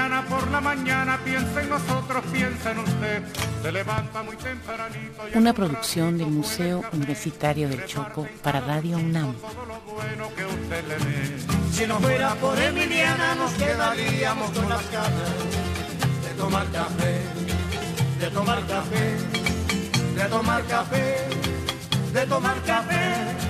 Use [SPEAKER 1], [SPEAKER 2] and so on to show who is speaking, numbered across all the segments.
[SPEAKER 1] Emiliana por la mañana piensa en nosotros, piensa en usted. Se levanta muy tempranito. y
[SPEAKER 2] Una producción del Museo
[SPEAKER 1] café
[SPEAKER 2] Universitario del Choco para Radio UNAM.
[SPEAKER 1] todo lo bueno que usted le dé.
[SPEAKER 3] Si no fuera por Emiliana nos quedaríamos con las ganas de tomar café, de tomar café, de tomar café, de tomar café.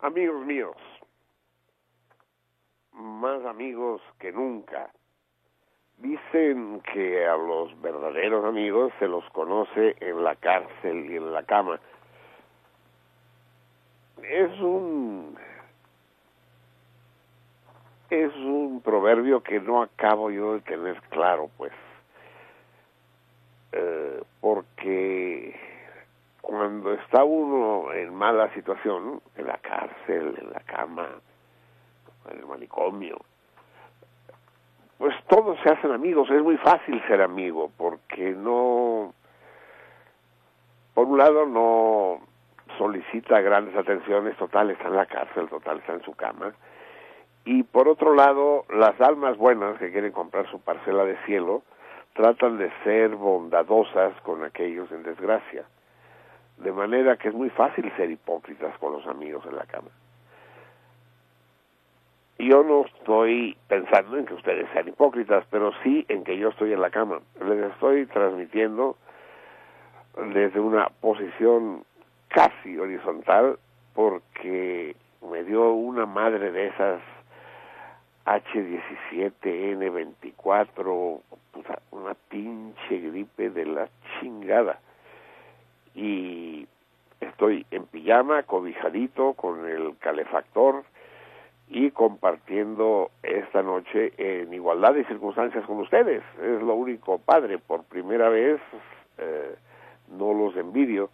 [SPEAKER 4] Amigos míos, más amigos que nunca. Dicen que a los verdaderos amigos se los conoce en la cárcel y en la cama. Es un es un proverbio que no acabo yo de tener claro, pues, Eh, porque cuando está uno en mala situación, en la cárcel, en la cama, en el manicomio, pues todos se hacen amigos, es muy fácil ser amigo, porque no, por un lado no solicita grandes atenciones, total está en la cárcel, total está en su cama, y por otro lado, las almas buenas que quieren comprar su parcela de cielo, tratan de ser bondadosas con aquellos en desgracia. De manera que es muy fácil ser hipócritas con los amigos en la cama. Yo no estoy pensando en que ustedes sean hipócritas, pero sí en que yo estoy en la cama. Les estoy transmitiendo desde una posición casi horizontal porque me dio una madre de esas H17N24, puta, una pinche gripe de la chingada. Y estoy en pijama, cobijadito, con el calefactor y compartiendo esta noche en igualdad de circunstancias con ustedes. Es lo único padre. Por primera vez, eh, no los envidio.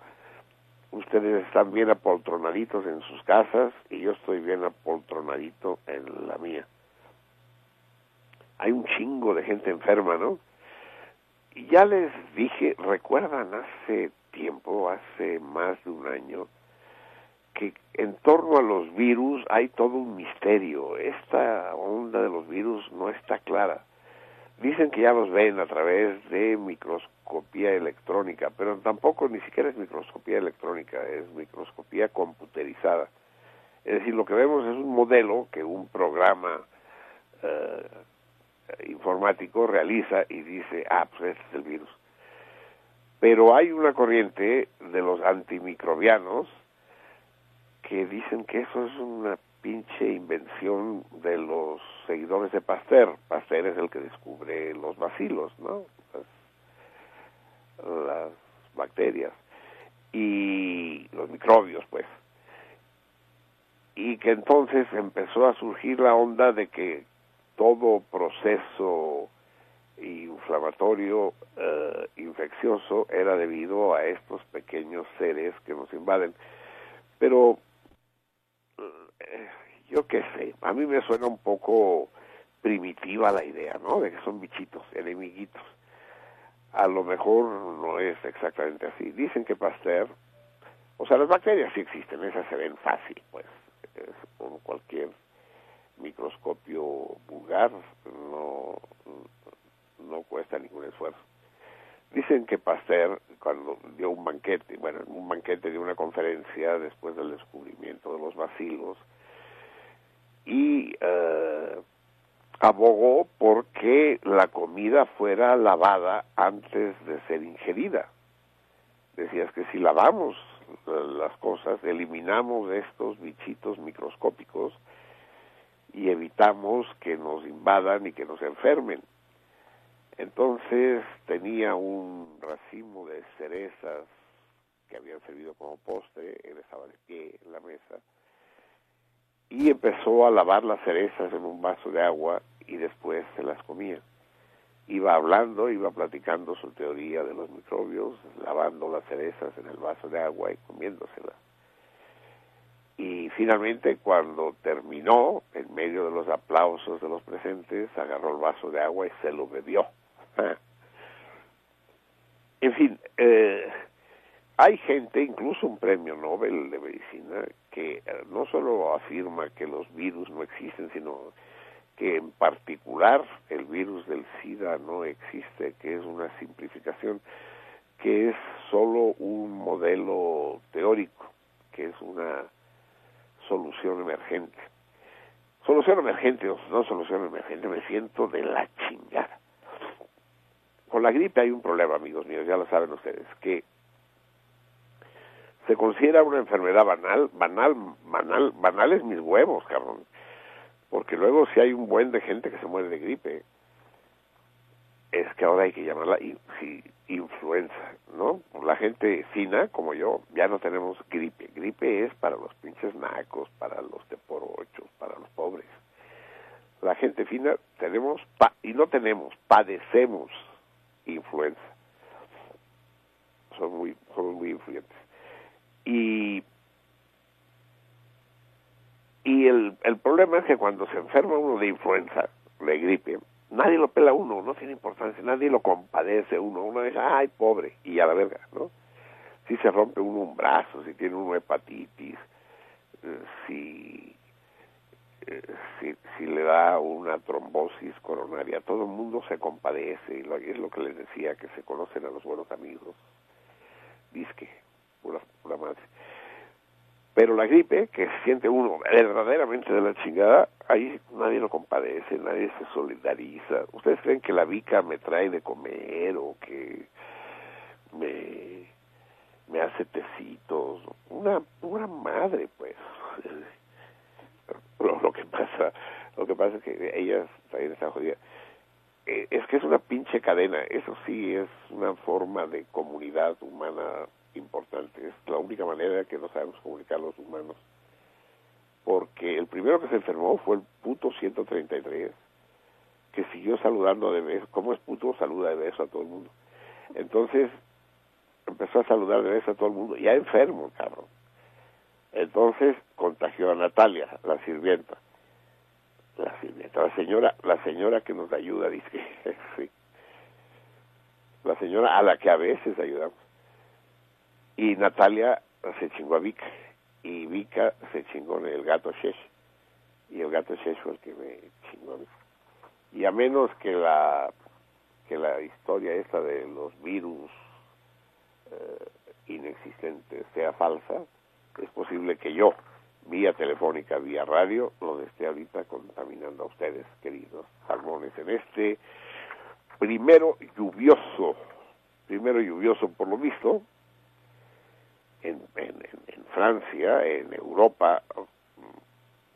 [SPEAKER 4] Ustedes están bien apoltronaditos en sus casas y yo estoy bien apoltronadito en la mía hay un chingo de gente enferma, ¿no? Y ya les dije, recuerdan hace tiempo, hace más de un año, que en torno a los virus hay todo un misterio. Esta onda de los virus no está clara. Dicen que ya los ven a través de microscopía electrónica, pero tampoco ni siquiera es microscopía electrónica, es microscopía computerizada. Es decir, lo que vemos es un modelo que un programa eh, informático realiza y dice, ah, pues este es el virus. Pero hay una corriente de los antimicrobianos que dicen que eso es una pinche invención de los seguidores de Pasteur. Pasteur es el que descubre los bacilos, ¿no? las bacterias y los microbios, pues. Y que entonces empezó a surgir la onda de que todo proceso inflamatorio eh, infeccioso era debido a estos pequeños seres que nos invaden. Pero eh, yo qué sé, a mí me suena un poco primitiva la idea, ¿no? De que son bichitos, enemiguitos. A lo mejor no es exactamente así. Dicen que Pasteur, o sea, las bacterias sí existen, esas se ven fácil, pues, es con cualquier microscopio vulgar, no, no cuesta ningún esfuerzo. Dicen que Pasteur, cuando dio un banquete, bueno, un banquete de una conferencia después del descubrimiento de los bacilos, y eh, abogó porque la comida fuera lavada antes de ser ingerida. Decías que si lavamos las cosas, eliminamos estos bichitos microscópicos y evitamos que nos invadan y que nos enfermen. Entonces tenía un racimo de cerezas que habían servido como postre, él estaba de pie en la mesa, y empezó a lavar las cerezas en un vaso de agua y después se las comía. Iba hablando, iba platicando su teoría de los microbios, lavando las cerezas en el vaso de agua y comiéndoselas. Y finalmente, cuando terminó, en medio de los aplausos de los presentes, agarró el vaso de agua y se lo bebió. En fin, eh, hay gente, incluso un premio Nobel de Medicina, que eh, no solo afirma que los virus no existen, sino que en particular el virus del SIDA no existe, que es una simplificación, que es solo un modelo teórico, que es una solución emergente. Solución emergente o no solución emergente, me siento de la chingada. Con la gripe hay un problema, amigos míos, ya lo saben ustedes, que se considera una enfermedad banal, banal, banal, banal es mis huevos, cabrón. Porque luego si hay un buen de gente que se muere de gripe, es que ahora hay que llamarla influenza, ¿no? La gente fina, como yo, ya no tenemos gripe. Gripe es para los pinches nacos, para los teporochos, para los pobres. La gente fina tenemos, y no tenemos, padecemos influenza. Son muy, son muy influyentes. Y, y el, el problema es que cuando se enferma uno de influenza, de gripe, nadie lo pela uno, no tiene importancia, nadie lo compadece uno, uno dice, ay, pobre, y a la verga, ¿no? Si se rompe uno un brazo, si tiene uno hepatitis, eh, si, si, si le da una trombosis coronaria, todo el mundo se compadece, y es lo que les decía, que se conocen a los buenos amigos, disque, pura, madre. Pero la gripe, que siente uno verdaderamente de la chingada, ahí nadie lo compadece, nadie se solidariza. ¿Ustedes creen que la vica me trae de comer o que me, me hace tecitos? Una pura madre, pues. Lo, lo que pasa, lo que pasa es que ellas también están jodidas. Eh, es que es una pinche cadena, eso sí es una forma de comunidad humana importante. Es la única manera que nos sabemos comunicar los humanos. Porque el primero que se enfermó fue el puto 133, que siguió saludando de beso. ¿Cómo es puto? Saluda de beso a todo el mundo. Entonces empezó a saludar de beso a todo el mundo, ya enfermo, cabrón. Entonces contagió a Natalia, la sirvienta. La sirvienta, la señora, la señora que nos ayuda, dice. La señora a la que a veces ayudamos y Natalia se chingó a Vika y Vika se chingó el gato Shesh y el gato Shesh fue el que me chingó a mí. y a menos que la que la historia esa de los virus eh, inexistentes sea falsa es posible que yo vía telefónica, vía radio, donde esté ahorita contaminando a ustedes, queridos salmones, en este primero lluvioso, primero lluvioso por lo visto, en, en, en Francia, en Europa,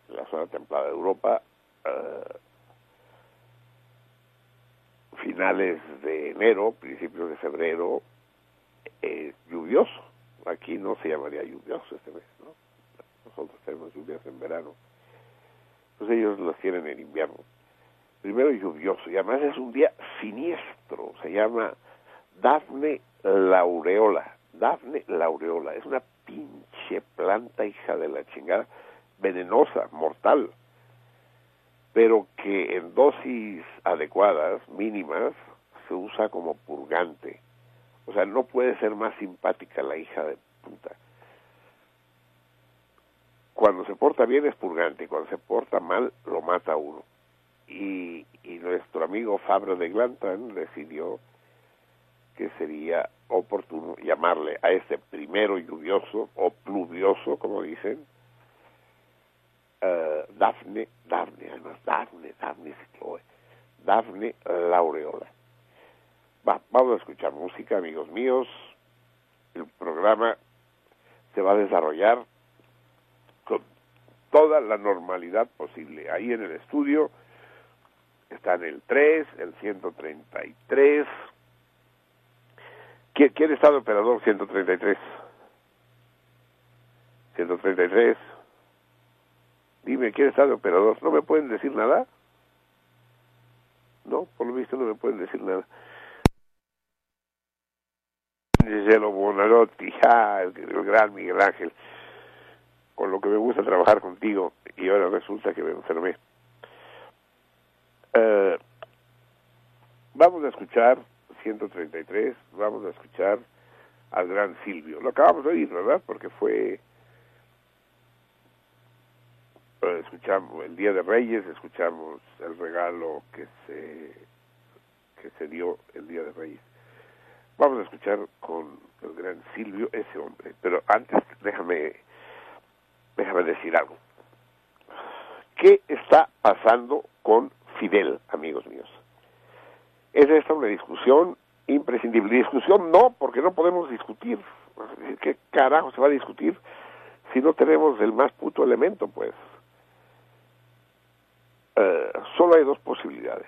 [SPEAKER 4] en la zona templada de Europa, uh, finales de enero, principios de febrero, es lluvioso. Aquí no se llamaría lluvioso este mes, ¿no? Nosotros tenemos lluvias en verano. Pues ellos las tienen en invierno. Primero lluvioso y además es un día siniestro. Se llama Dafne laureola. Dafne laureola. Es una pinche planta hija de la chingada, venenosa, mortal pero que en dosis adecuadas, mínimas, se usa como purgante. O sea, no puede ser más simpática la hija de puta. Cuando se porta bien es purgante, cuando se porta mal lo mata uno. Y, y nuestro amigo Fabio de Glantan decidió que sería oportuno llamarle a este primero lluvioso o pluvioso, como dicen, uh, Dafne, Dafne, además Dafne, Dafne, Dafne Laureola. Va, vamos a escuchar música, amigos míos. El programa se va a desarrollar con toda la normalidad posible. Ahí en el estudio están el 3, el 133. ¿Quién, quién está de operador 133? 133. Dime, ¿quién está de operador? ¿No me pueden decir nada? No, por lo visto no me pueden decir nada. Giselo Bonarotti, el, gran Miguel Ángel, con lo que me gusta trabajar contigo, y ahora resulta que me enfermé. Uh, vamos a escuchar 133, vamos a escuchar al gran Silvio. Lo acabamos de oír, ¿verdad? Porque fue escuchamos el Día de Reyes, escuchamos el regalo que se que se dio el Día de Reyes. Vamos a escuchar con el gran Silvio ese hombre, pero antes déjame déjame decir algo. ¿Qué está pasando con Fidel, amigos míos? Es esta una discusión imprescindible. Discusión no, porque no podemos discutir. ¿Qué carajo se va a discutir si no tenemos el más puto elemento, pues? Eh, solo hay dos posibilidades.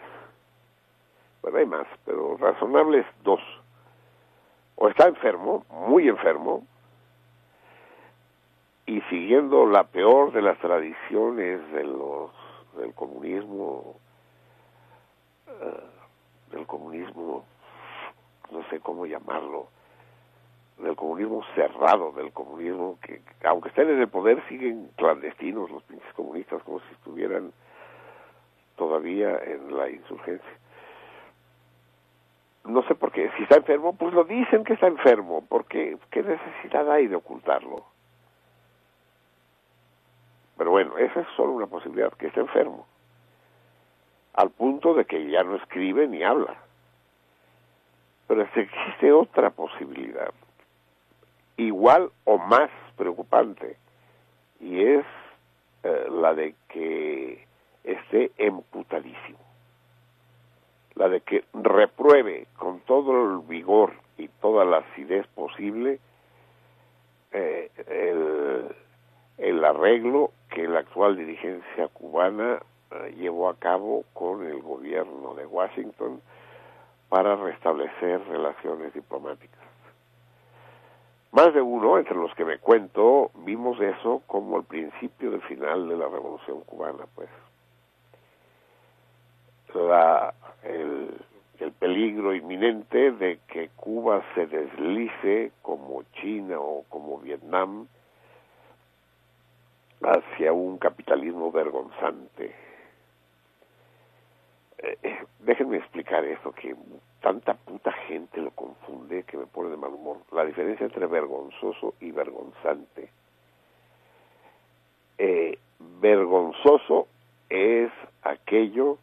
[SPEAKER 4] Bueno, hay más, pero razonables dos. O está enfermo, muy enfermo, y siguiendo la peor de las tradiciones de los, del comunismo, uh, del comunismo, no sé cómo llamarlo, del comunismo cerrado, del comunismo que, aunque estén en el poder, siguen clandestinos los pinches comunistas, como si estuvieran todavía en la insurgencia. No sé por qué. Si está enfermo, pues lo dicen que está enfermo. porque ¿Qué necesidad hay de ocultarlo? Pero bueno, esa es solo una posibilidad, que esté enfermo. Al punto de que ya no escribe ni habla. Pero existe otra posibilidad, igual o más preocupante, y es eh, la de que esté emputadísimo. La de que repruebe con todo el vigor y toda la acidez posible eh, el, el, arreglo que la actual dirigencia cubana eh, llevó a cabo con el gobierno de Washington para restablecer relaciones diplomáticas. Más de uno, entre los que me cuento, vimos eso como el principio del final de la revolución cubana, pues la, el, el peligro inminente de que Cuba se deslice como China o como Vietnam hacia un capitalismo vergonzante. Eh, déjenme explicar esto, que tanta puta gente lo confunde que me pone de mal humor. La diferencia entre vergonzoso y vergonzante. Eh, vergonzoso es aquello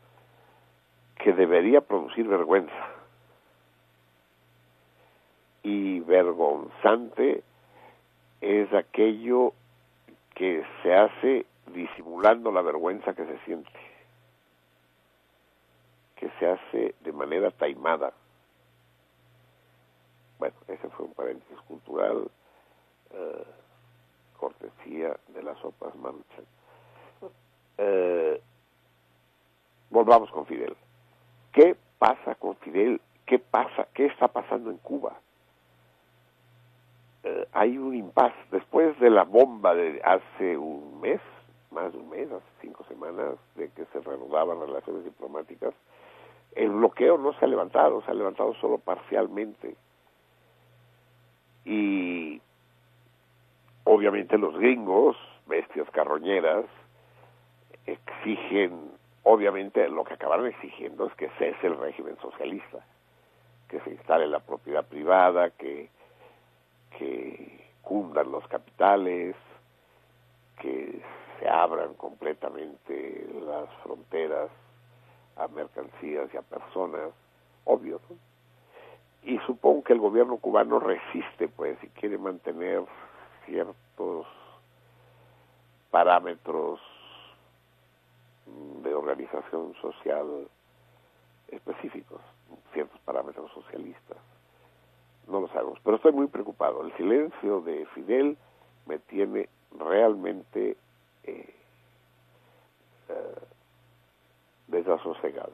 [SPEAKER 4] que debería producir vergüenza. Y vergonzante es aquello que se hace disimulando la vergüenza que se siente, que se hace de manera taimada. Bueno, ese fue un paréntesis cultural, eh, cortesía de las sopas manchan. Eh, volvamos con Fidel. ¿Qué pasa con Fidel? ¿Qué pasa? ¿Qué está pasando en Cuba? Eh, hay un impas. Después de la bomba de hace un mes, más de un mes, hace cinco semanas, de que se reanudaban relaciones diplomáticas, el bloqueo no se ha levantado, se ha levantado solo parcialmente. Y obviamente los gringos, bestias carroñeras, exigen, obviamente lo que acabaron exigiendo es que cese el régimen socialista, que se instale la propiedad privada, que que cundan los capitales, que se abran completamente las fronteras a mercancías y a personas, obvio, Y supongo que el gobierno cubano resiste, pues, y quiere mantener ciertos parámetros de organización social específicos, ciertos parámetros socialistas no lo sabemos, pero estoy muy preocupado. El silencio de Fidel me tiene realmente eh, eh, desasosegado.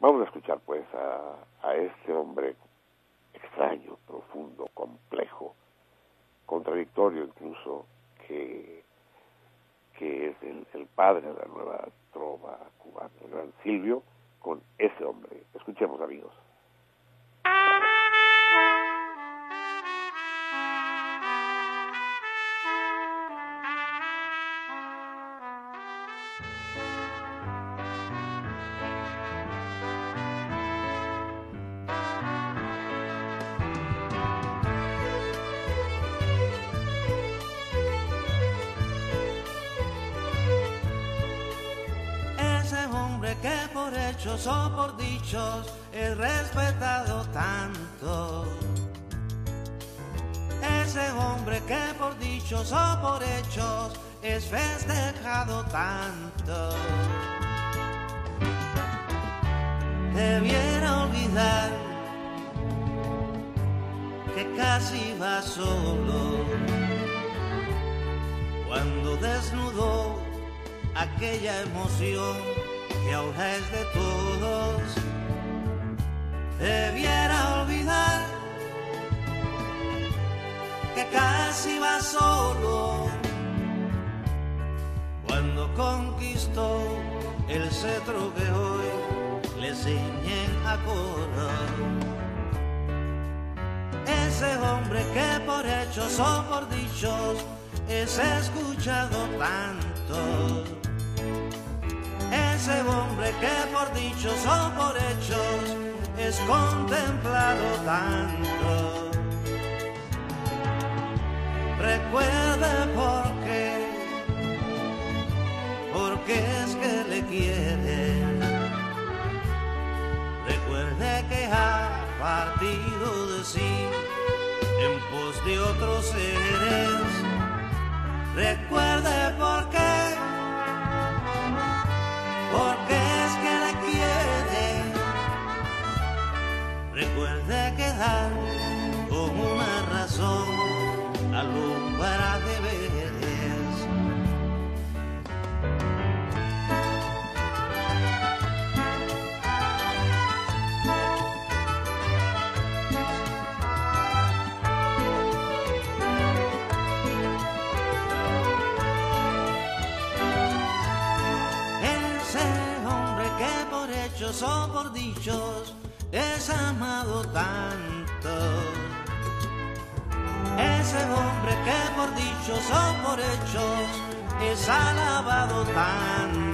[SPEAKER 4] Vamos a escuchar pues a, a, este hombre extraño, profundo, complejo, contradictorio incluso, que, que es el, el padre de la nueva trova cubana, el gran Silvio, con ese hombre. Escuchemos amigos.
[SPEAKER 5] Festejado tanto. Debiera olvidar que casi va solo. Cuando desnudó aquella emoción que ahora es de todos, debiera olvidar que casi va solo cetro que hoy le ciñen a coro. Ese hombre que por hechos o por dichos es escuchado tanto ese hombre que por dichos o por hechos es contemplado tanto. Recuerde Recuerde que ha partido de sí en pos de otros seres. Recuerde por qué porque es que le quiere. Recuerde quedar con una razón alumbra de veres. O por dichos es amado tanto. Ese hombre que por dichos o por hechos es alabado tanto.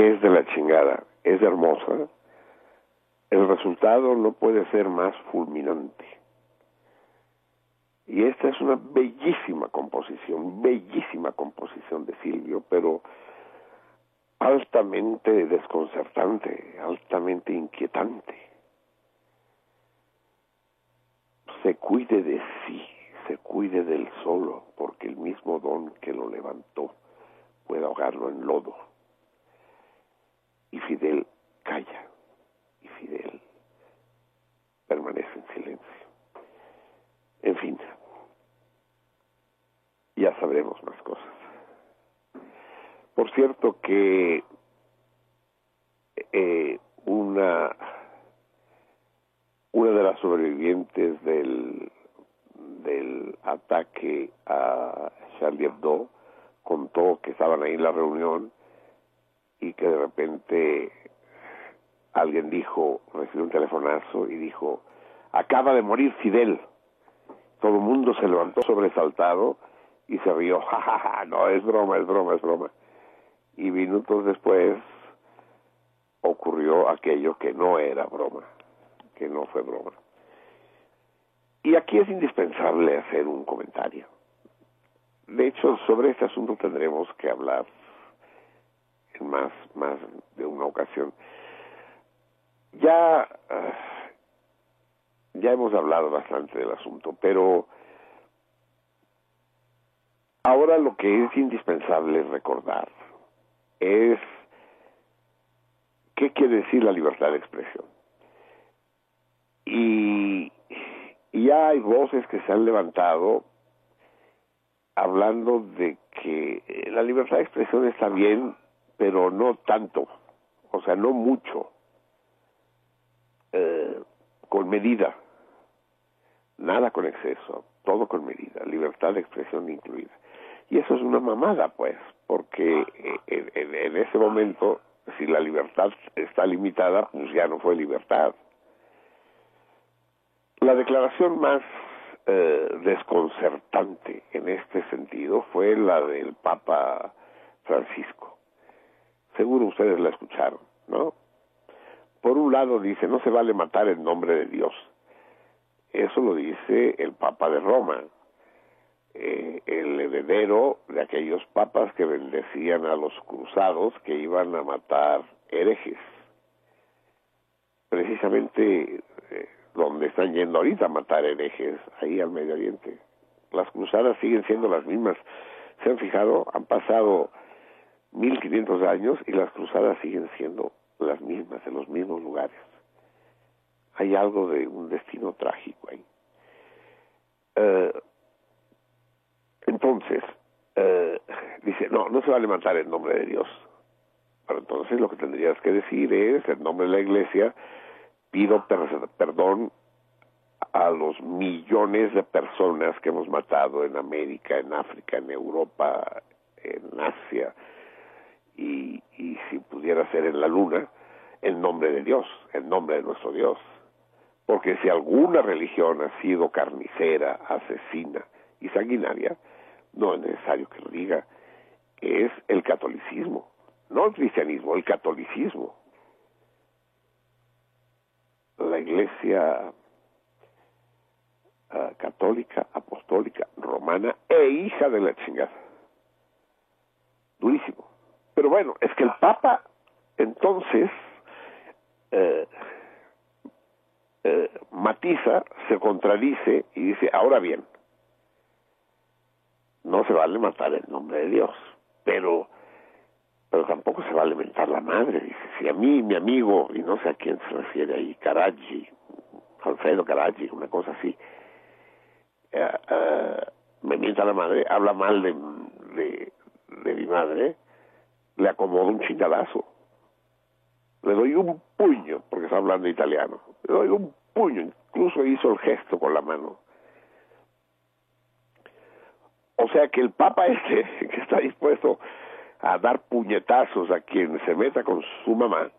[SPEAKER 4] Una hijez de la chingada, es hermosa, el resultado no puede ser más fulminante. Y esta es una bellísima composición, bellísima composición de Silvio, pero altamente desconcertante, altamente inquietante. Se cuide de sí, se cuide del solo, porque el mismo don que lo levantó puede ahogarlo en lodo. Y Fidel calla, y Fidel permanece en silencio. En fin, ya sabremos más cosas. Por cierto que eh, una una de las sobrevivientes del del ataque a Charlie Hebdo contó que estaban ahí en la reunión y que de repente alguien dijo, recibió un telefonazo y dijo, acaba de morir Fidel. Todo el mundo se levantó sobresaltado y se rió, jajaja, no, es broma, es broma, es broma y minutos después ocurrió aquello que no era broma, que no fue broma. Y aquí es indispensable hacer un comentario. De hecho, sobre este asunto tendremos que hablar más, más de una ocasión. Ya, uh, ya hemos hablado bastante del asunto, pero ahora lo que es indispensable recordar es qué quiere decir la libertad de expresión. Y, y ya hay voces que se han levantado hablando de que la libertad de expresión está bien, pero no tanto, o sea, no mucho, eh, con medida, nada con exceso, todo con medida, libertad de expresión incluida. Y eso es una mamada, pues, porque en, en, en, ese momento, si la libertad está limitada, pues ya no fue libertad. La declaración más eh, desconcertante en este sentido fue la del Papa Francisco. Seguro ustedes la escucharon, ¿no? Por un lado dice, no se vale matar en nombre de Dios. Eso lo dice el Papa de Roma, eh, el heredero de aquellos papas que bendecían a los cruzados que iban a matar herejes. Precisamente eh, donde están yendo ahorita a matar herejes, ahí al Medio Oriente. Las cruzadas siguen siendo las mismas. ¿Se han fijado? Han pasado 1500 años y las cruzadas siguen siendo las mismas, en los mismos lugares. Hay algo de un destino trágico ahí. Uh, entonces, eh, dice, no, no se vale matar en nombre de Dios. Pero entonces lo que tendrías que decir es, en nombre de la iglesia, pido per perdón a los millones de personas que hemos matado en América, en África, en Europa, en Asia, y, y si pudiera ser en la Luna, en nombre de Dios, en nombre de nuestro Dios. Porque si alguna religión ha sido carnicera, asesina y sanguinaria, no es necesario que lo diga, es el catolicismo, no el cristianismo, el catolicismo. La iglesia uh, católica, apostólica, romana e hija de la chingada. Durísimo. Pero bueno, es que el Papa entonces eh, eh, matiza, se contradice y dice, ahora bien, no se vale matar en nombre de Dios, pero pero tampoco se va a alimentar la madre. Dice, si a mí, mi amigo, y no sé a quién se refiere ahí, Karachi, Alfredo Karachi, una cosa así, eh, eh, me mienta la madre, habla mal de, de, de mi madre, le acomodo un chingadazo. Le doy un puño, porque está hablando italiano. Le doy un puño, incluso hizo el gesto con la mano. O sea que el Papa este, que está dispuesto a dar puñetazos a quien se meta con su mamá,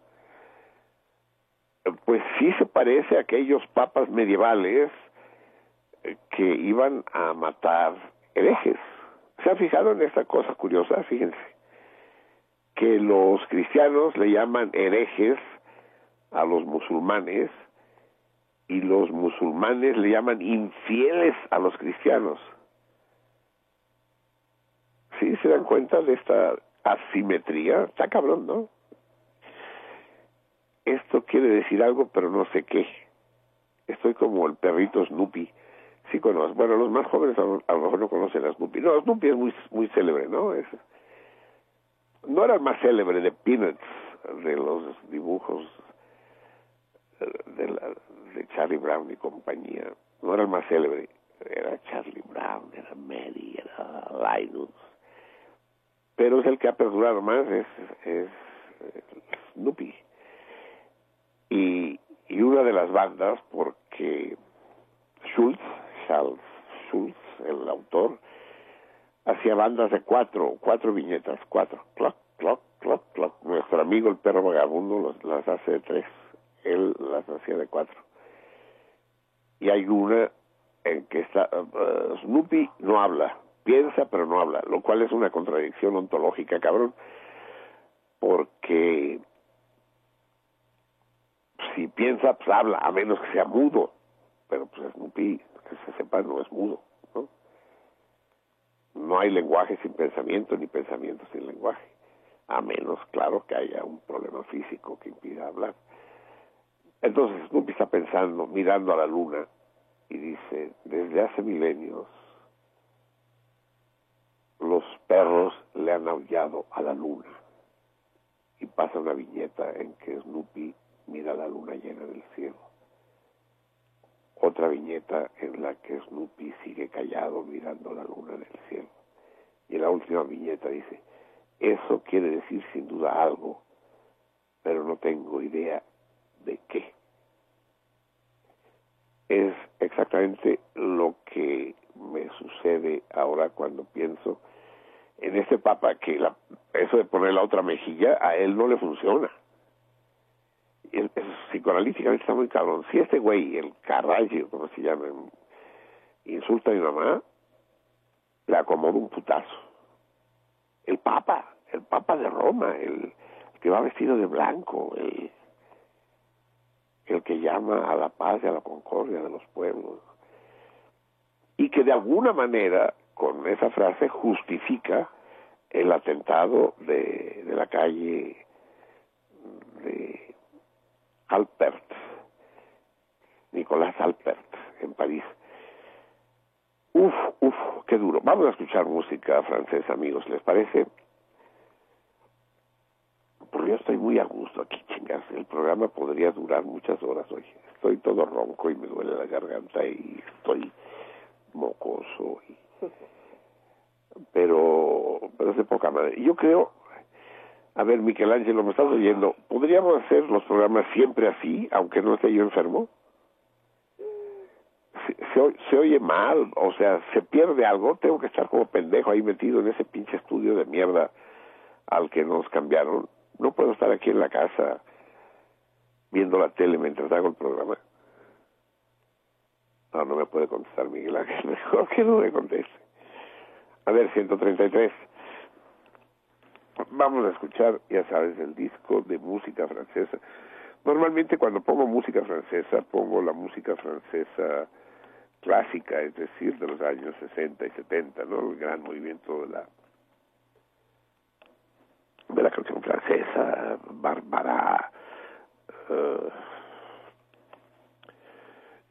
[SPEAKER 4] pues sí se parece a aquellos papas medievales eh, que iban a matar herejes. ¿Se ha fijado en esta cosa curiosa? Fíjense, que los cristianos le llaman herejes a los musulmanes y los musulmanes le llaman infieles a los cristianos. ¿Sí se dan cuenta de esta asimetría? Está cabrón, ¿no? Esto quiere decir algo, pero no sé qué. Estoy como el perrito Snoopy. Sí conozco. Bueno, los más jóvenes a lo, mejor no conocen a Snoopy. No, Snoopy es muy, muy célebre, ¿no? Es, no era el más célebre de Peanuts, de los dibujos de, Charlie Brown y compañía. No era el más célebre. Era Charlie Brown, era Mary, era Linus. Pero es el que ha perdurado más, es, es Snoopy. Y, y una de las bandas, porque Schultz, Charles Schultz, el autor, hacía bandas de cuatro, cuatro viñetas, cuatro, clock, clock, clock, clock. Nuestro amigo el perro vagabundo las hace de tres, él las hacía de cuatro. Y hay una en que está, uh, Snoopy no habla, piensa pero no habla, lo cual es una contradicción ontológica, cabrón, porque si piensa, pues habla, a menos que sea mudo, pero pues Snoopy, que se sepa, no es mudo, ¿no? Hay lenguaje sin pensamiento, ni pensamiento sin lenguaje, a menos, claro, que haya un problema físico que impida hablar. Entonces Snoopy está pensando, mirando a la luna, y dice, desde hace milenios, los perros le han aullado a la luna. Y pasa una viñeta en que Snoopy mira la luna llena del cielo. Otra viñeta en la que Snoopy sigue callado mirando la luna del cielo. Y en la última viñeta dice, eso quiere decir sin duda algo, pero no tengo idea de qué. Es exactamente lo que me sucede ahora cuando pienso en este papa que la, eso de poner la otra mejilla a él no le funciona. El, el, psicoanalíticamente está muy cabrón. Si este güey, el carrayo, como se llama, insulta a mi mamá, le acomoda un putazo. El papa, el papa de Roma, el, el que va vestido de blanco, el, el que llama a la paz y a la concordia de los pueblos. Y que de alguna manera con esa frase justifica el atentado de, de la calle de Alpert, Nicolás Alpert, en París. Uf, uf, qué duro. Vamos a escuchar música francesa, amigos, ¿les parece? Porque yo estoy muy a gusto aquí, chingas. El programa podría durar muchas horas hoy. Estoy todo ronco y me duele la garganta y estoy mocoso pero pero es de poca madre. Yo creo, a ver, Michelangelo, me estás oyendo, ¿podríamos hacer los programas siempre así, aunque no esté yo enfermo? Se, se, oye mal, o sea, se pierde algo, tengo que estar como pendejo ahí metido en ese pinche estudio de mierda al que nos cambiaron. No puedo estar aquí en la casa viendo la tele mientras hago el programa. No, no me puede contestar Miguel Ángel, mejor que no me conteste. A ver, 133. Vamos a escuchar, ya sabes, el disco de música francesa. Normalmente cuando pongo música francesa, pongo la música francesa clásica, es decir, de los años 60 y 70, ¿no? El gran movimiento de la de la canción francesa, Barbara, uh,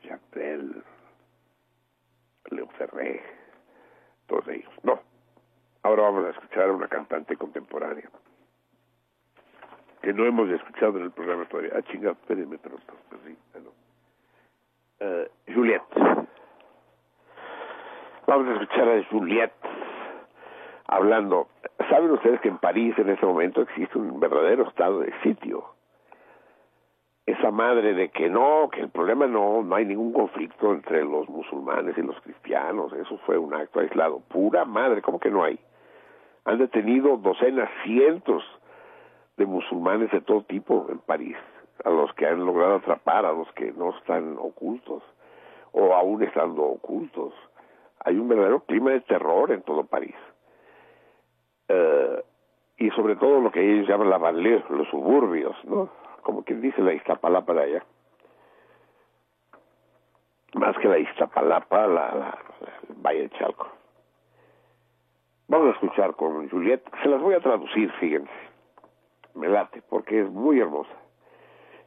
[SPEAKER 4] Jacques Léo Ferré, todos ellos. No. Ahora vamos a escuchar a una cantante contemporánea. que no hemos escuchado en el programa todavía. Ah, chingado, espérenme, pero, sí, bueno. Eh, Juliette. Vamos a escuchar a Juliette hablando. ¿Saben ustedes que en París en este momento existe un verdadero estado de sitio? Esa madre de que no, que el problema no, no hay ningún conflicto entre los musulmanes y los cristianos, eso fue un acto aislado. Pura madre, ¿cómo que no hay? Han detenido docenas, cientos de musulmanes de todo tipo en París, a los que han logrado atrapar, a los que no están ocultos o aún estando ocultos. Hay un verdadero clima de terror en todo París. Eh, y sobre todo lo que ellos llaman la banlieue, los suburbios, ¿no? Como quien dice la Iztapalapa de allá. Más que la Iztapalapa, la, Valle de Chalco. Vamos a escuchar con Juliette. Se las voy a traducir, fíjense. Me late, porque es muy hermosa.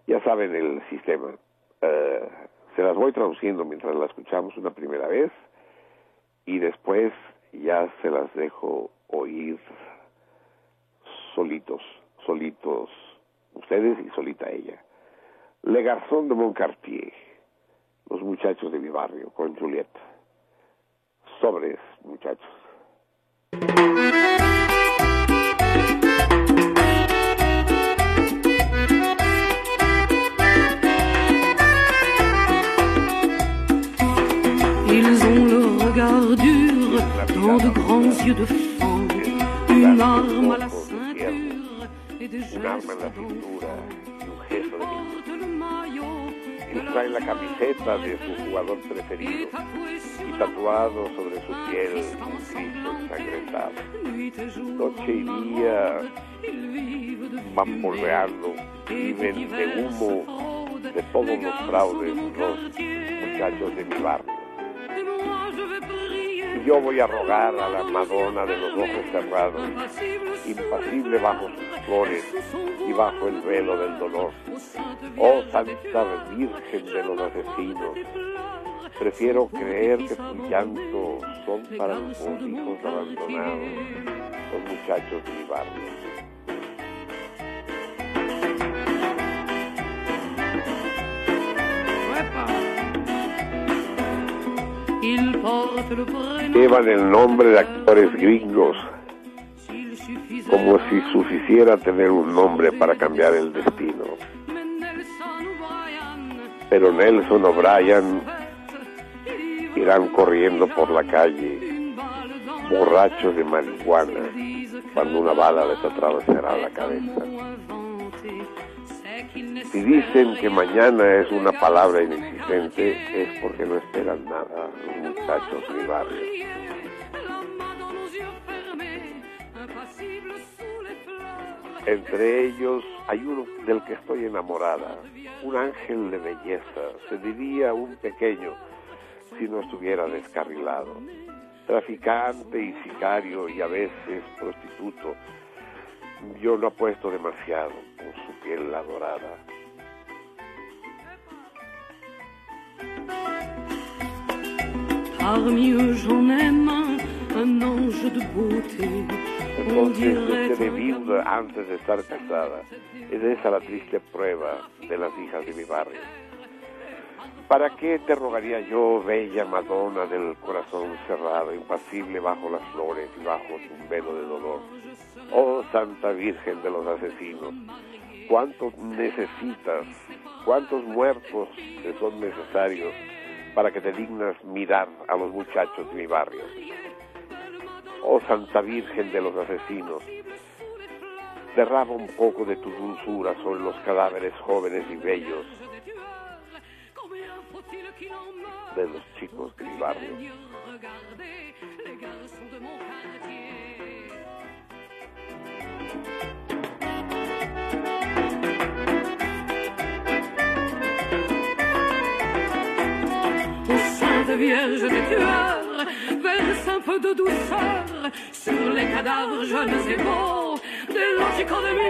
[SPEAKER 4] Ya saben el sistema. Eh, se las voy traduciendo mientras la escuchamos una primera vez y después ya se las dejo oír solitos, solitos ustedes y solita ella. Le Garzón de Moncartier, los muchachos de mi barrio, con Julieta. Sobres, muchachos.
[SPEAKER 6] Ils ont le regard dur dans de grands yeux de fan, une arme à la ceinture et des gestes d'enfant.
[SPEAKER 4] Trae la camiseta de su jugador preferido y tatuado sobre su piel un Cristo ensangrentado. Noche y día van viven de humo de todos los fraudes los muchachos de mi barrio. Yo voy a rogar a la Madonna de los ojos cerrados, impasible bajo sus flores y bajo el velo del dolor. Oh Santa Virgen de los asesinos, prefiero creer que tu llanto son para los hijos abandonados, los muchachos de mi barrio. Llevan el nombre de actores gringos, como si suficiera tener un nombre para cambiar el destino. Pero Nelson O'Brien irán corriendo por la calle, borrachos de marihuana, cuando una bala les atravesará la cabeza. Si dicen que mañana es una palabra inexistente, es porque no esperan nada los muchachos de mi barrio.
[SPEAKER 6] La main dans nos yeux fermés, impassible sous les fleurs.
[SPEAKER 4] Entre ellos hay uno del que estoy enamorada, un ángel de belleza, se diría un pequeño si no estuviera descarrilado, traficante y sicario y a veces prostituto. Yo no apuesto demasiado por su piel adorada.
[SPEAKER 6] De
[SPEAKER 4] Entonces yo quedé viuda antes de estar casada. Es esa la triste prueba de las hijas de mi barrio. ¿Para qué te rogaría yo, bella Madonna del corazón cerrado, impasible bajo las flores y bajo tu velo de dolor? Oh Santa Virgen de los asesinos, ¿cuántos necesitas? ¿Cuántos muertos te son necesarios para que te dignas mirar a los muchachos de mi barrio? Oh Santa Virgen de los asesinos, derrama un poco de tu dulzura sobre los cadáveres jóvenes y bellos de los chicos de mi barrio.
[SPEAKER 6] Vierge des tueurs, verse un peu de douceur sur les cadavres jeunes et beaux de los chicos de mi.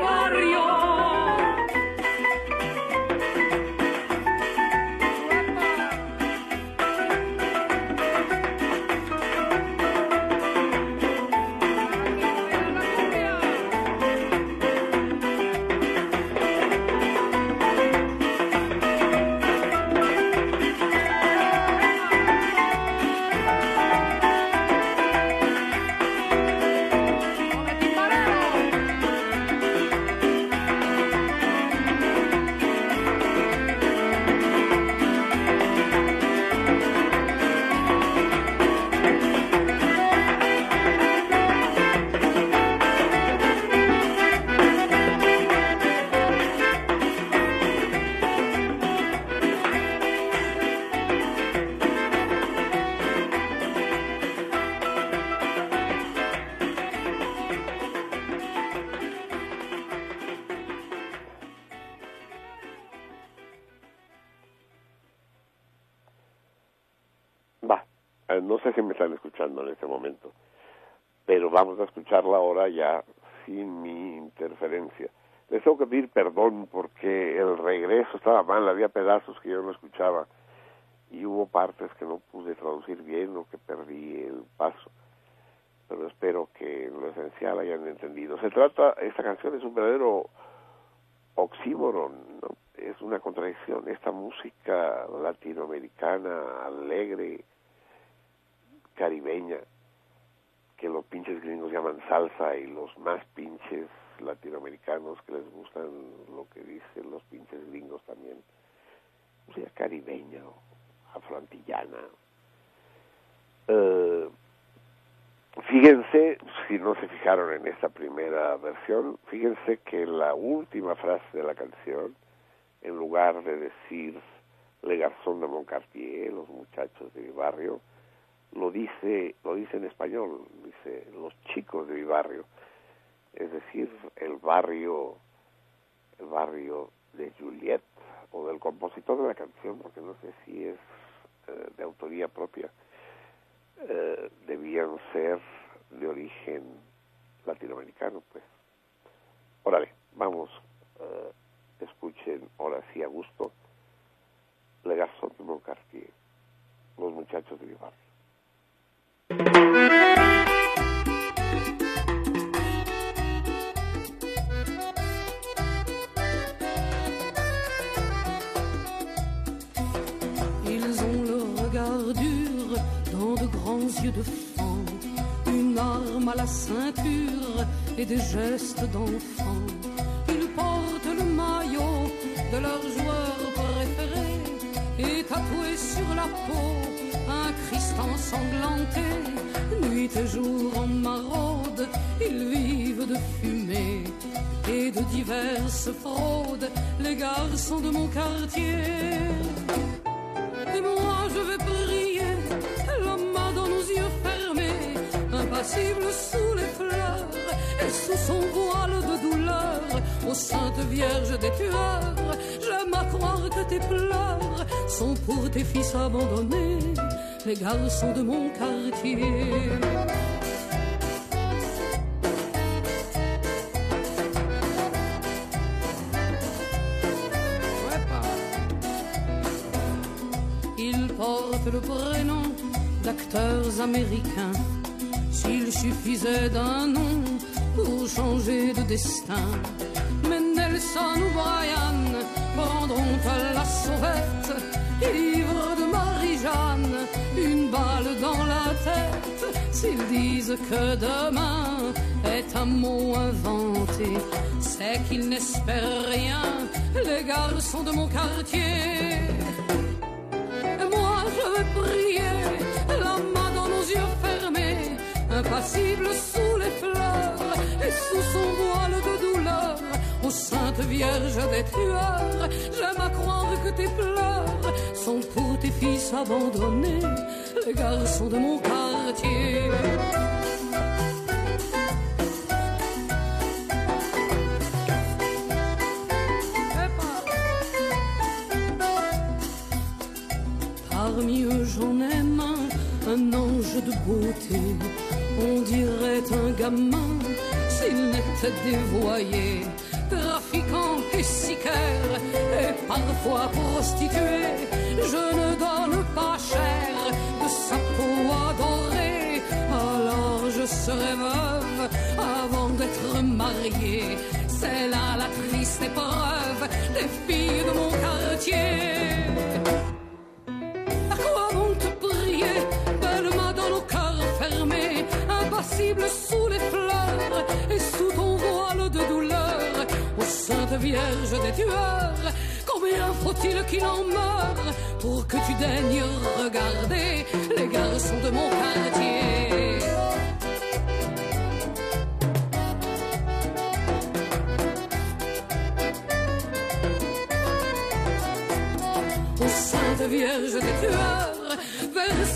[SPEAKER 4] Vamos a escucharla ahora ya sin mi interferencia. Les tengo que pedir perdón porque el regreso estaba mal, había pedazos que yo no escuchaba y hubo partes que no pude traducir bien o que perdí el paso. Pero espero que lo esencial hayan entendido. Se trata, esta canción es un verdadero oxímoron, es una contradicción. Esta música latinoamericana, alegre, caribeña, que los pinches gringos llaman salsa y los más pinches latinoamericanos que les gustan lo que dicen los pinches gringos también, música caribeña afroantillana. Eh, fíjense, si no se fijaron en esta primera versión, fíjense que la última frase de la canción, en lugar de decir Le Garzón de Moncartier, los muchachos de mi barrio, lo dice, lo dice en español, dice los chicos de mi barrio, es decir, el barrio, el barrio de Juliet o del compositor de la canción, porque no sé si es eh, de autoría propia, eh, debían ser de origen latinoamericano, pues. Órale, vamos, eh, escuchen ahora sí a gusto, Le Garçon de Moncartier, los muchachos de mi barrio.
[SPEAKER 6] Yeux de fan, une arme à la ceinture et des gestes d'enfant. Ils portent le maillot de leur joueur préféré et tatoué sur la peau un Christ ensanglanté. Nuit et jour en maraude, ils vivent de fumée et de diverses fraudes, les garçons de mon quartier. Et moi je vais impassible sous les fleurs, et sous son voile de douleur, ô Sainte Vierge des tueurs, j'aime à croire que tes pleurs sont pour tes fils abandonnés, les garçons de mon quartier. Ils portent le prénom d'acteurs américains. Suffisait d'un nom pour changer de destin. Mais Nelson ou Brian prendront à la sauvette, ivres de Marie-Jeanne, une balle dans la tête. S'ils disent que demain est un mot inventé, c'est qu'ils n'espèrent rien, les garçons de mon quartier. Et moi je vais prier, impassible sous les fleurs et sous son voile de douleur. Ô Sainte Vierge des tueurs, j'aime à croire que tes pleurs sont pour tes fils abandonnés, les garçons de mon quartier. Parmi eux j'en aime un, un ange de beauté. On dirait un gamin s'il n'était dévoyé. Trafiquant et sicaire et parfois prostitué. Je ne donne pas cher de sa peau adorée. Alors je serai veuve avant d'être mariée. C'est là la triste épreuve des filles de mon quartier. Impassible sous les fleurs et sous ton voile de douleur, ô Sainte Vierge des tueurs, combien faut-il qu'il en meure pour que tu daignes regarder les garçons de mon quartier? Ô Sainte Vierge des tueurs,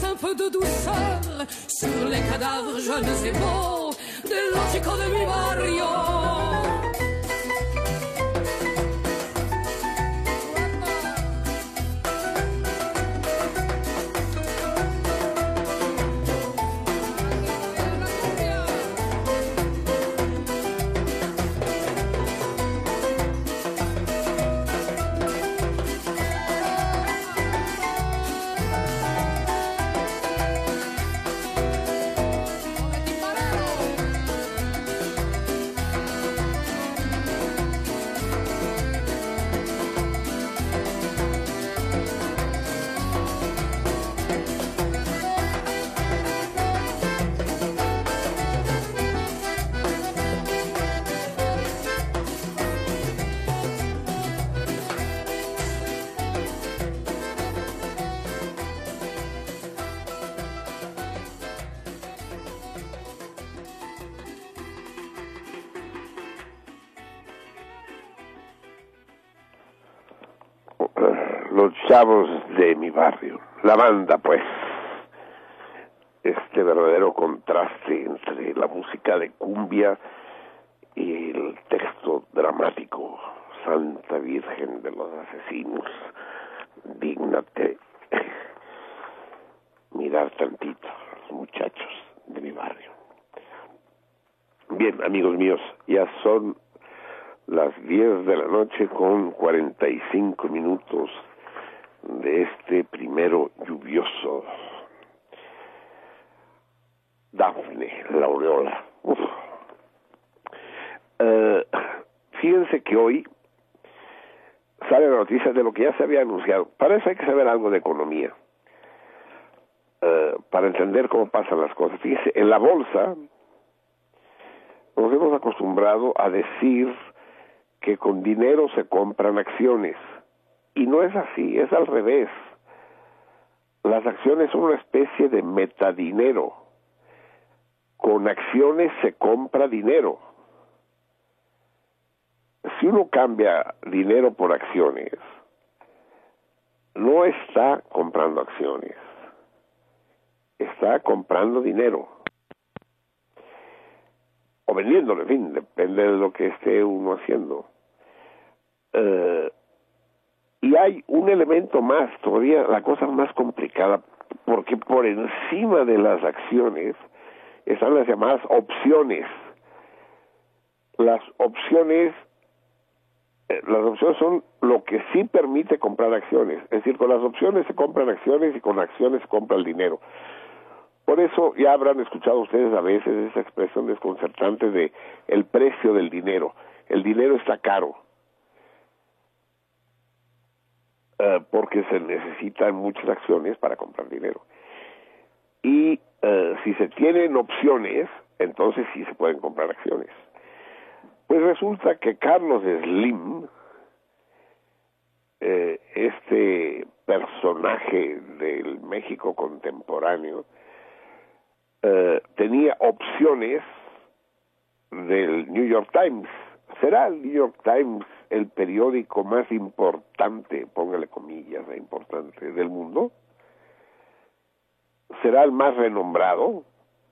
[SPEAKER 6] un peu de douceur sur les cadavres jeunes et beaux de chicos
[SPEAKER 4] de mi. Barrio, la banda pues, este verdadero contraste entre la música de cumbia y el texto dramático, Santa Virgen de los Asesinos, dígnate mirar tantito los muchachos de mi barrio. Bien, amigos míos, ya son las 10 de la noche con 45 minutos de este primero lluvioso. Dafne, la aureola. Eh, fíjense que hoy sale la noticia de lo que ya se había anunciado. Para eso hay que saber algo de economía. Eh, para entender cómo pasan las cosas. Fíjense, en la bolsa nos hemos acostumbrado a decir que con dinero se compran acciones. Y no es así, es al revés. Las acciones son una especie de metadinero. Con acciones se compra dinero. Si uno cambia dinero por acciones, no está comprando acciones, está comprando dinero. O vendiéndolo, en fin, depende de lo que esté uno haciendo. Eh, y hay un elemento más, todavía la cosa más complicada, porque por encima de las acciones están las llamadas opciones. Las opciones, eh, las opciones son lo que sí permite comprar acciones. Es decir, con las opciones se compran acciones y con acciones se compra el dinero. Por eso ya habrán escuchado ustedes a veces esa expresión desconcertante de el precio del dinero. El dinero está caro Eh, porque se necesitan muchas acciones para comprar dinero. Y eh, si se tienen opciones, entonces sí se pueden comprar acciones. Pues resulta que Carlos Slim, eh, este personaje del México contemporáneo, tenía opciones del New York Times. ¿Será el New York Times el periódico más importante, póngale comillas, e importante del mundo? ¿Será el más renombrado?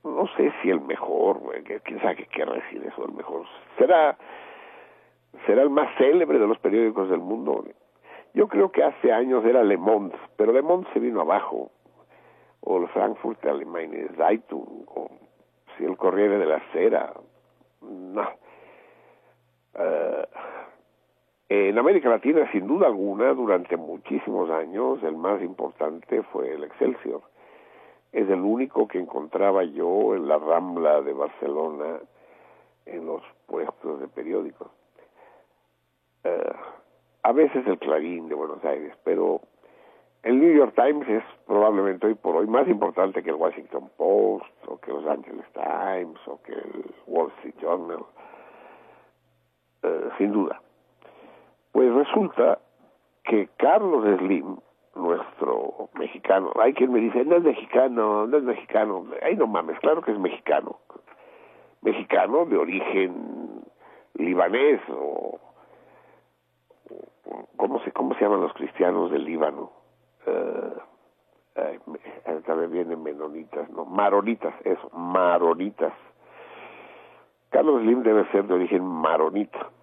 [SPEAKER 4] No sé si el mejor, quién sabe qué quiere decir eso, el mejor. ¿Será, será el más célebre de los periódicos del mundo? Yo creo que hace años era Le Monde, pero Le Monde se vino abajo, o el Frankfurt Allgemeine Zeitung, o si el Corriere de la Cera, no. Uh, en América Latina, sin duda alguna, durante muchísimos años, el más importante fue el Excelsior. Es el único que encontraba yo en la Rambla de Barcelona, en los puestos de periódicos. Eh, a veces el Clarín de Buenos Aires, pero el New York Times es probablemente hoy por hoy más importante que el Washington Post, o que Los Angeles Times, o que el Wall Street Journal, eh, sin duda. Pues resulta que Carlos Slim, nuestro mexicano, hay quien me dice, no es mexicano, no es mexicano, ay no mames, claro que es mexicano, mexicano de origen libanés o, ¿cómo se, cómo se llaman los cristianos del Líbano? Uh, también vienen menonitas, no, maronitas, eso, maronitas. Carlos Slim debe ser de origen maronita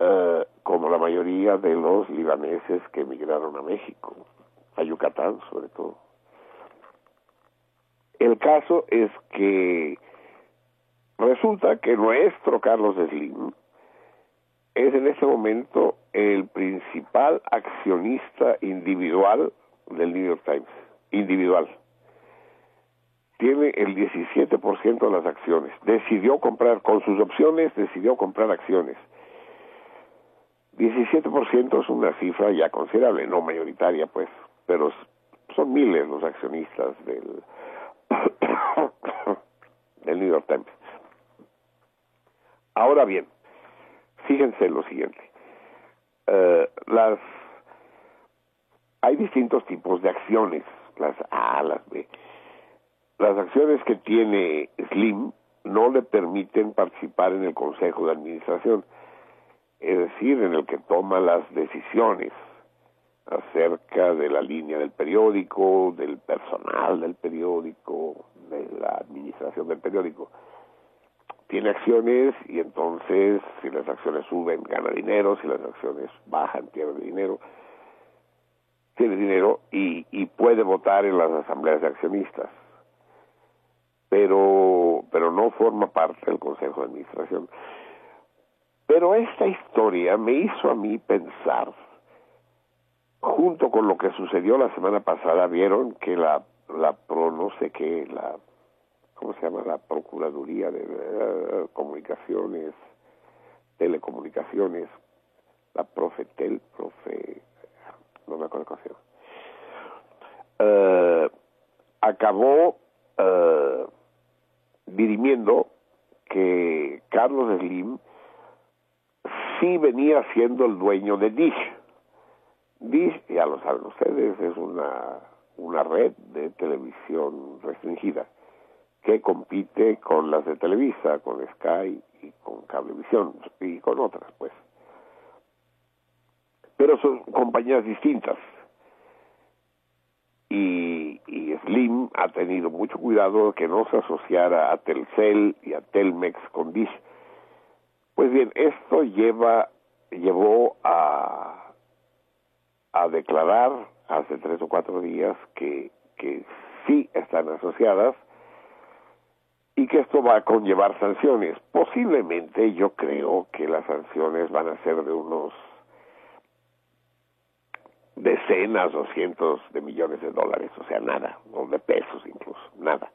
[SPEAKER 4] eh, como la mayoría de los libaneses que emigraron a México, a Yucatán sobre todo. El caso es que resulta que nuestro Carlos Slim es en este momento el principal accionista individual del New York Times, individual. Tiene el 17% de las acciones. Decidió comprar, con sus opciones, decidió comprar acciones 17% es una cifra ya considerable, no mayoritaria, pues, pero son miles los accionistas del, del New York Times. Ahora bien, fíjense lo siguiente. Eh, las hay distintos tipos de acciones, las A, las B. Las acciones que tiene Slim no le permiten participar en el consejo de administración es decir, en el que toma las decisiones. acerca de la línea del periódico, del personal del periódico, de la administración del periódico. Tiene acciones y entonces si las acciones suben gana dinero, si las acciones bajan pierde dinero, tiene dinero y, y puede votar en las asambleas de accionistas, pero, pero no forma parte del Consejo de Administración. Pero esta historia me hizo a mí pensar junto con lo que sucedió la semana pasada, vieron que la, la pro, no sé qué, la, ¿cómo se llama? La Procuraduría de Comunicaciones, Telecomunicaciones, la Profetel, Profe, no me acuerdo cómo se eh, acabó eh, dirimiendo que Carlos Slim sí venía siendo el dueño de Dish Dish, ya lo saben ustedes, es una, una red de televisión restringida que compite con las de Televisa, con Sky y con Cablevisión y con otras, pues. Pero son compañías distintas. Y, y Slim ha tenido mucho cuidado de que no se asociara a Telcel y a Telmex con Dish. Pues bien, esto lleva llevó a declarar hace tres o cuatro días que, que sí están asociadas y que esto va a conllevar sanciones. Posiblemente yo creo que las sanciones van a ser de unos decenas o cientos de millones de dólares, o sea, nada, o de pesos incluso, nada,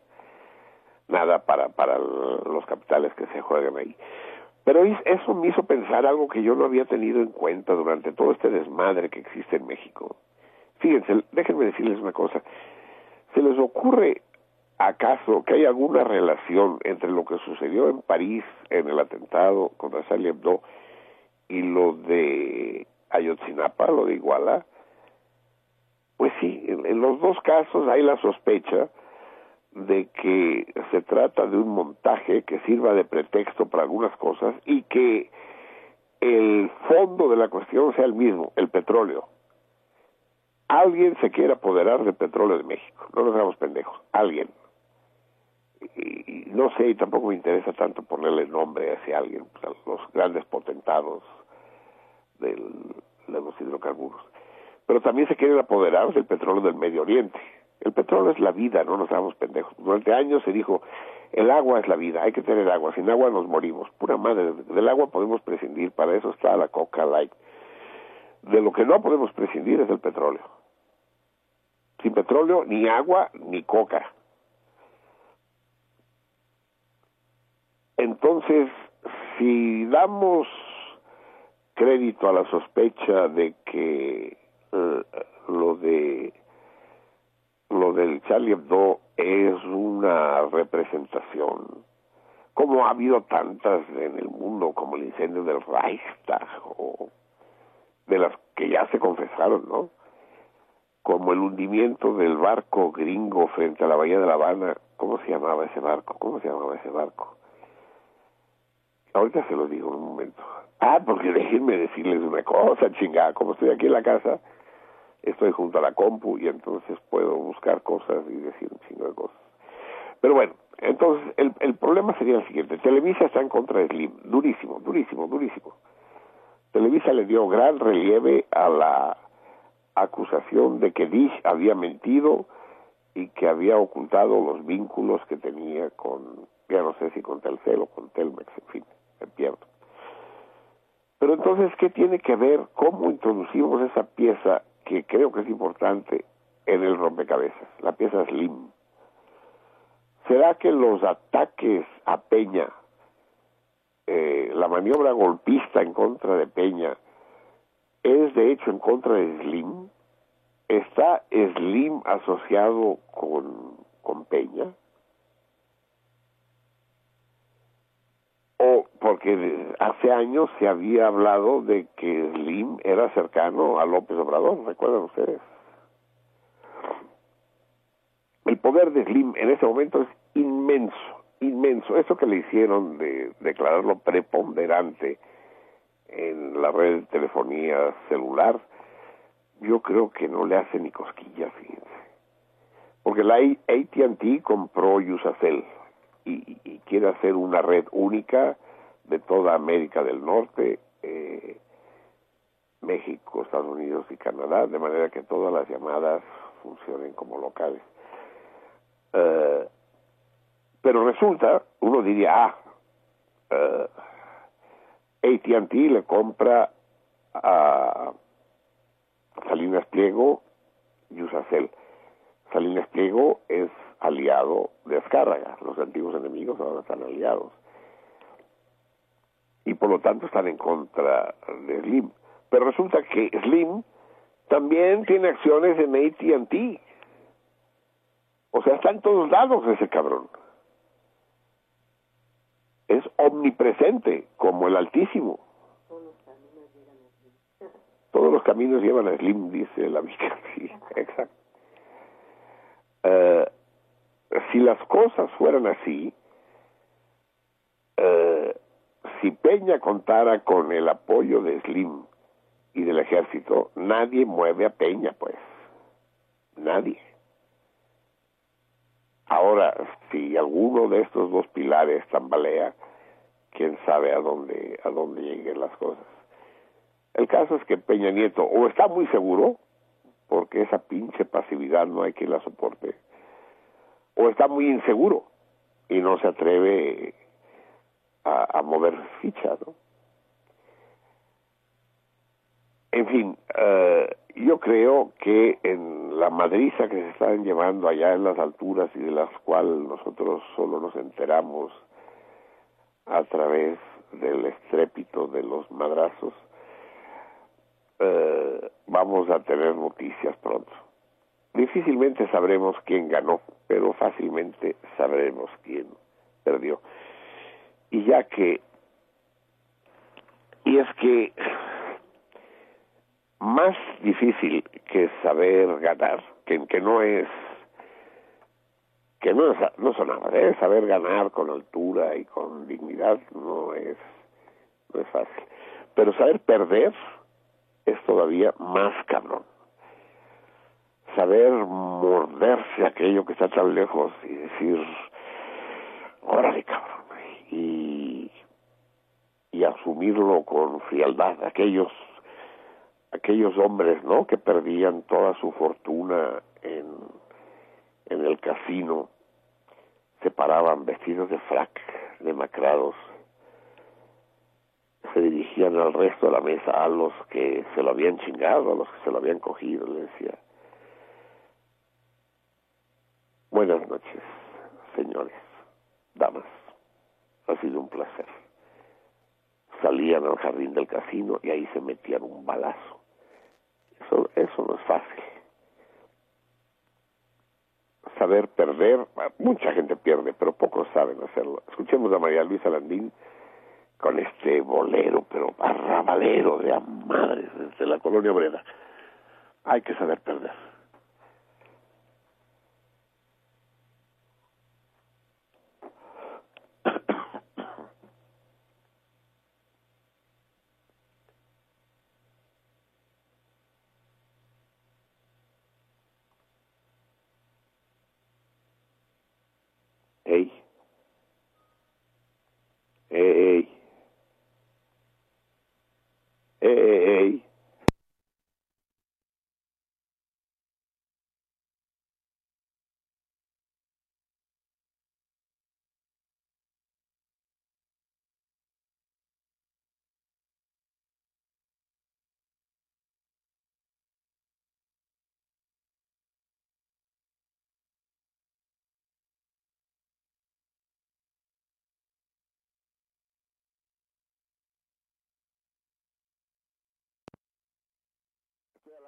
[SPEAKER 4] nada para, para los capitales que se juegan ahí. Pero eso me hizo pensar algo que yo no había tenido en cuenta durante todo este desmadre que existe en México. Fíjense, déjenme decirles una cosa. ¿Se les ocurre acaso que hay alguna relación entre lo que sucedió en París en el atentado contra Charlie Hebdo y lo de Ayotzinapa, lo de Iguala? Pues sí, en los dos casos hay la sospecha de que se trata de un montaje que sirva de pretexto para algunas cosas y que el fondo de la cuestión sea el mismo, el petróleo. Alguien se quiere apoderar del petróleo de México, no nos hagamos pendejos, alguien. Y, no sé, y tampoco me interesa tanto ponerle nombre a ese alguien, pues, a los grandes potentados del, de los hidrocarburos. Pero también se quieren apoderar del petróleo del Medio Oriente el petróleo es la vida, no nos damos pendejos. Durante años se dijo, el agua es la vida, hay que tener agua, sin agua nos morimos. Pura madre, del agua podemos prescindir, para eso está la Coca Light. De lo que no podemos prescindir es del petróleo. Sin petróleo, ni agua, ni coca. Entonces, si damos crédito a la sospecha de que eh, lo de lo del Charlie Hebdo es una representación, como ha habido tantas en el mundo, como el incendio del Reichstag, o de las que ya se confesaron, ¿no? Como el hundimiento del barco gringo frente a la bahía de La Habana. ¿Cómo se llamaba ese barco? ¿Cómo se llamaba ese barco? Ahorita se lo digo en un momento. Ah, porque déjenme decirles una cosa, chingada. Como estoy aquí en la casa, estoy junto a la compu y entonces puedo buscar cosas y decir un chingo de cosas. Pero bueno, entonces el, el problema sería el siguiente. Televisa está en contra de Slim, durísimo, durísimo, durísimo. Televisa le dio gran relieve a la acusación de que Dish había mentido y que había ocultado los vínculos que tenía con, ya no sé si con Telcel o con Telmex, en fin, me pierdo. Pero entonces, ¿qué tiene que ver cómo introducimos esa pieza que creo que es importante en el rompecabezas, la pieza Slim. ¿Será que los ataques a Peña, eh, la maniobra golpista en contra de Peña, es de hecho en contra de Slim? ¿Está Slim asociado con, con Peña? o porque hace años se había hablado de que Slim era cercano a López Obrador, recuerdan ustedes. El poder de Slim en ese momento es inmenso, inmenso. Eso que le hicieron de declararlo preponderante en la red de telefonía celular, yo creo que no le hace ni cosquillas, fíjense. Porque la AT&T compró Usacell y, y, quiere hacer una red única de toda América del Norte, eh, México, Estados Unidos y Canadá, de manera que todas las llamadas funcionen como locales. Eh, pero resulta, uno diría, ah, uh, eh, ATT le compra a Salinas Pliego y Usacel. Salinas Pliego es aliado de Azcárraga, los antiguos enemigos ahora están aliados. Y por lo tanto están en contra de Slim. Pero resulta que Slim también tiene acciones en ATT. O sea, está en todos lados ese cabrón. Es omnipresente, como el Altísimo. Todos los caminos llevan a Slim, dice la Biblia. Sí, exacto. Eh, si las cosas fueran así, eh, si Peña contara con el apoyo de Slim y del ejército, nadie mueve a Peña, pues. Nadie. Ahora, si alguno de estos dos pilares tambalea, quién sabe a dónde, a dónde lleguen las cosas. El caso es que Peña Nieto o está muy seguro, porque esa pinche pasividad no hay quien la soporte, o está muy inseguro y no se atreve a, mover ficha, ¿no? En fin, eh, yo creo que en la madriza que se están llevando allá en las alturas y de las cuales nosotros solo nos enteramos a través del estrépito de los madrazos, eh, vamos a tener noticias pronto. Difícilmente sabremos quién ganó, pero fácilmente sabremos quién perdió. Y ya que, y es que más difícil que saber ganar, que, que no es que no, es, no son nada, ¿eh? saber ganar con altura y con dignidad no es, no es fácil. Pero saber perder es todavía más cabrón. Saber morderse aquello que está tan lejos y decir, órale cabrón, asumirlo con frialdad, aquellos aquellos hombres, ¿no? Que perdían toda su fortuna en, en el casino, se paraban vestidos de frac, demacrados, se dirigían al resto de la mesa, a los que se lo habían chingado, a los que se lo habían cogido, le decía, buenas noches, señores, damas, ha sido un placer. Salían al jardín del casino y ahí se metían un balazo eso, eso no es fácil. Saber perder, mucha gente pierde, pero pocos saben hacerlo. Escuchemos a María Luisa Landín con este bolero, pero arrabalero de a madres desde la colonia obrera. Hay que saber perder.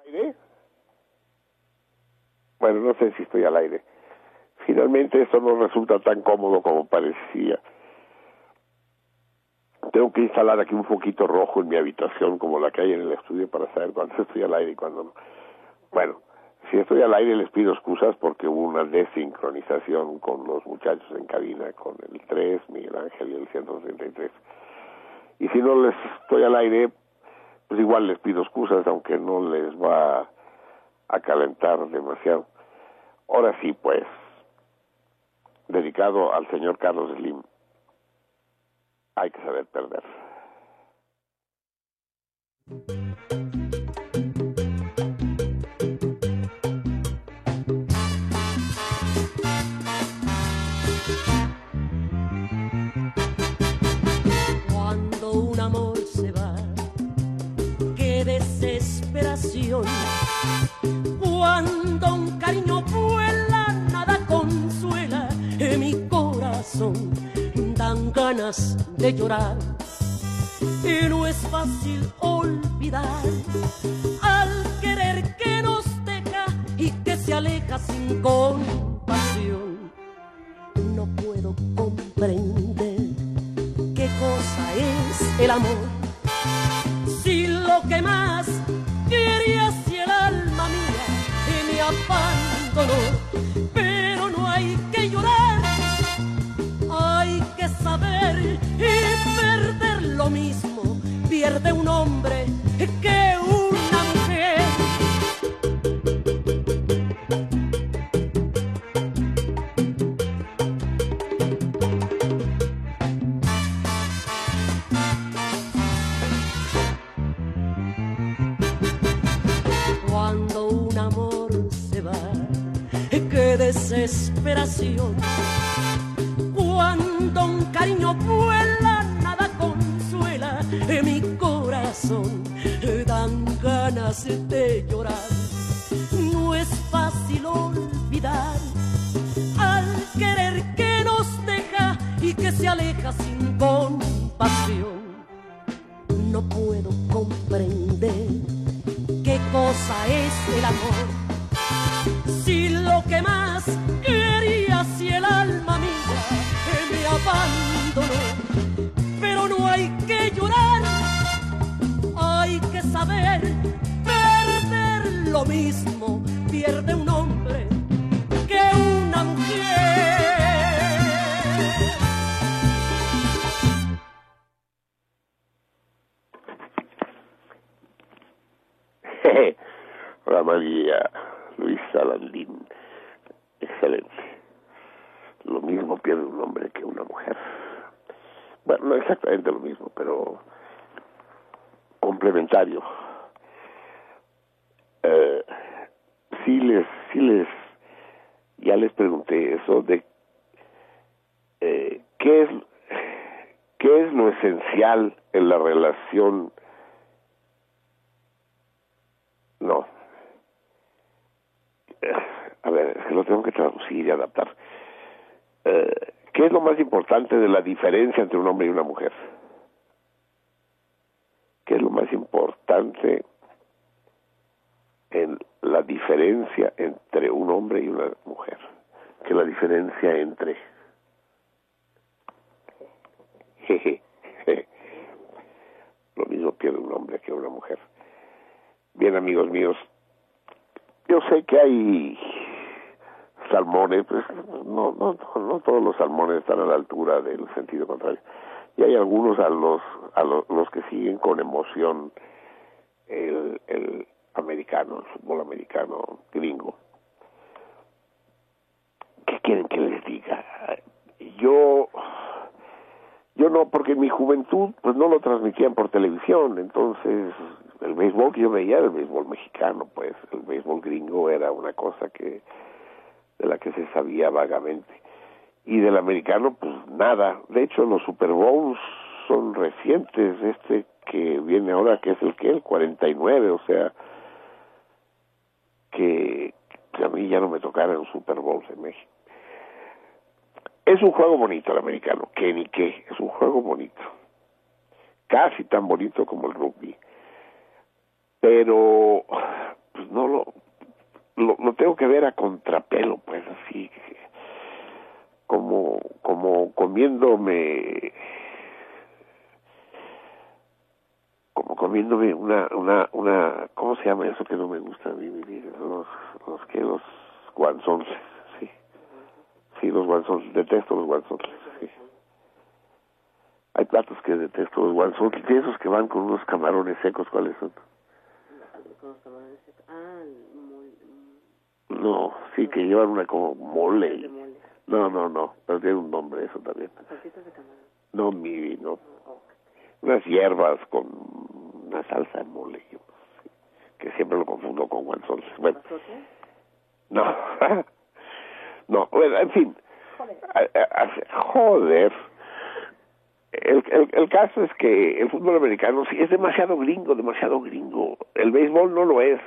[SPEAKER 4] Aire? Bueno, no sé si estoy al aire. Finalmente esto no resulta tan cómodo como parecía. Tengo que instalar aquí un foquito rojo en mi habitación como la que hay en el estudio para saber cuándo estoy al aire y cuándo no. Bueno, si estoy al aire les pido excusas porque hubo una desincronización con los muchachos en cabina, con el 3, Miguel Ángel y el 133. Y si no les estoy al aire, pues igual les pido excusas, aunque no les va a calentar demasiado. Ahora sí, pues, dedicado al señor Carlos Slim, hay que saber perder.
[SPEAKER 7] Cuando un cariño vuela, nada consuela en mi corazón. Dan ganas de llorar y no es fácil olvidar al querer que nos deja y que se aleja sin compasión. No puedo comprender qué cosa es el amor. Pero no hay que llorar, hay que saber y perder lo mismo. Pierde un hombre que operación. Mismo, pierde un hombre que una mujer.
[SPEAKER 4] Hola María Luisa Landín, excelente. Lo mismo pierde un hombre que una mujer. Bueno, no exactamente lo mismo, pero complementario. Eh, sí les, sí les, ya les pregunté eso de eh, qué es, qué es lo esencial en la relación no. Eh, A ver, es que lo tengo que traducir y adaptar. Eh, ¿Qué es lo más importante de la diferencia entre un hombre y una mujer? ¿Qué es lo más importante en la diferencia entre un hombre y una mujer? Que la diferencia entre. Lo mismo pierde un hombre que una mujer. Bien, amigos míos, yo sé que hay salmones, pues no, no, no todos los salmones están a la altura del sentido contrario. Y hay algunos a los, a los, los que siguen con emoción el, el americano, el fútbol americano gringo. ¿Qué quieren que les diga? Yo yo no, porque en mi juventud pues no lo transmitían por televisión, entonces el béisbol que yo veía era el béisbol mexicano, pues el béisbol gringo era una cosa que de la que se sabía vagamente y del americano pues nada. De hecho los Super Bowls son recientes, este que viene ahora que es el que el 49, o sea que, que a mí ya no me tocaron Super Bowls en México. Es un juego bonito el americano, que ni qué, es un juego bonito. Casi tan bonito como el rugby. Pero, pues no lo, lo, lo tengo que ver a contrapelo, pues así, como, como comiéndome, como comiéndome una, una, una, ¿cómo se llama eso que no me gusta a mí? Los, los que, los guanzones, sí. Sí, los guanzones, detesto los guanzones, sí. Hay platos que detesto, los guanzones, y esos que van con unos camarones secos, ¿cuáles son?
[SPEAKER 8] Los tamales. Ah, el mole.
[SPEAKER 4] No, sí, que llevan una como mole. No, no, no, pero tiene un nombre eso también. No, mi, no.
[SPEAKER 8] Oh.
[SPEAKER 4] Unas hierbas con una salsa de mole, yo, que siempre lo confundo con guanzones. Bueno, no, no, bueno, en fin. Joder. El, el, el caso es que el fútbol americano sí es demasiado gringo, demasiado gringo. El béisbol no lo es,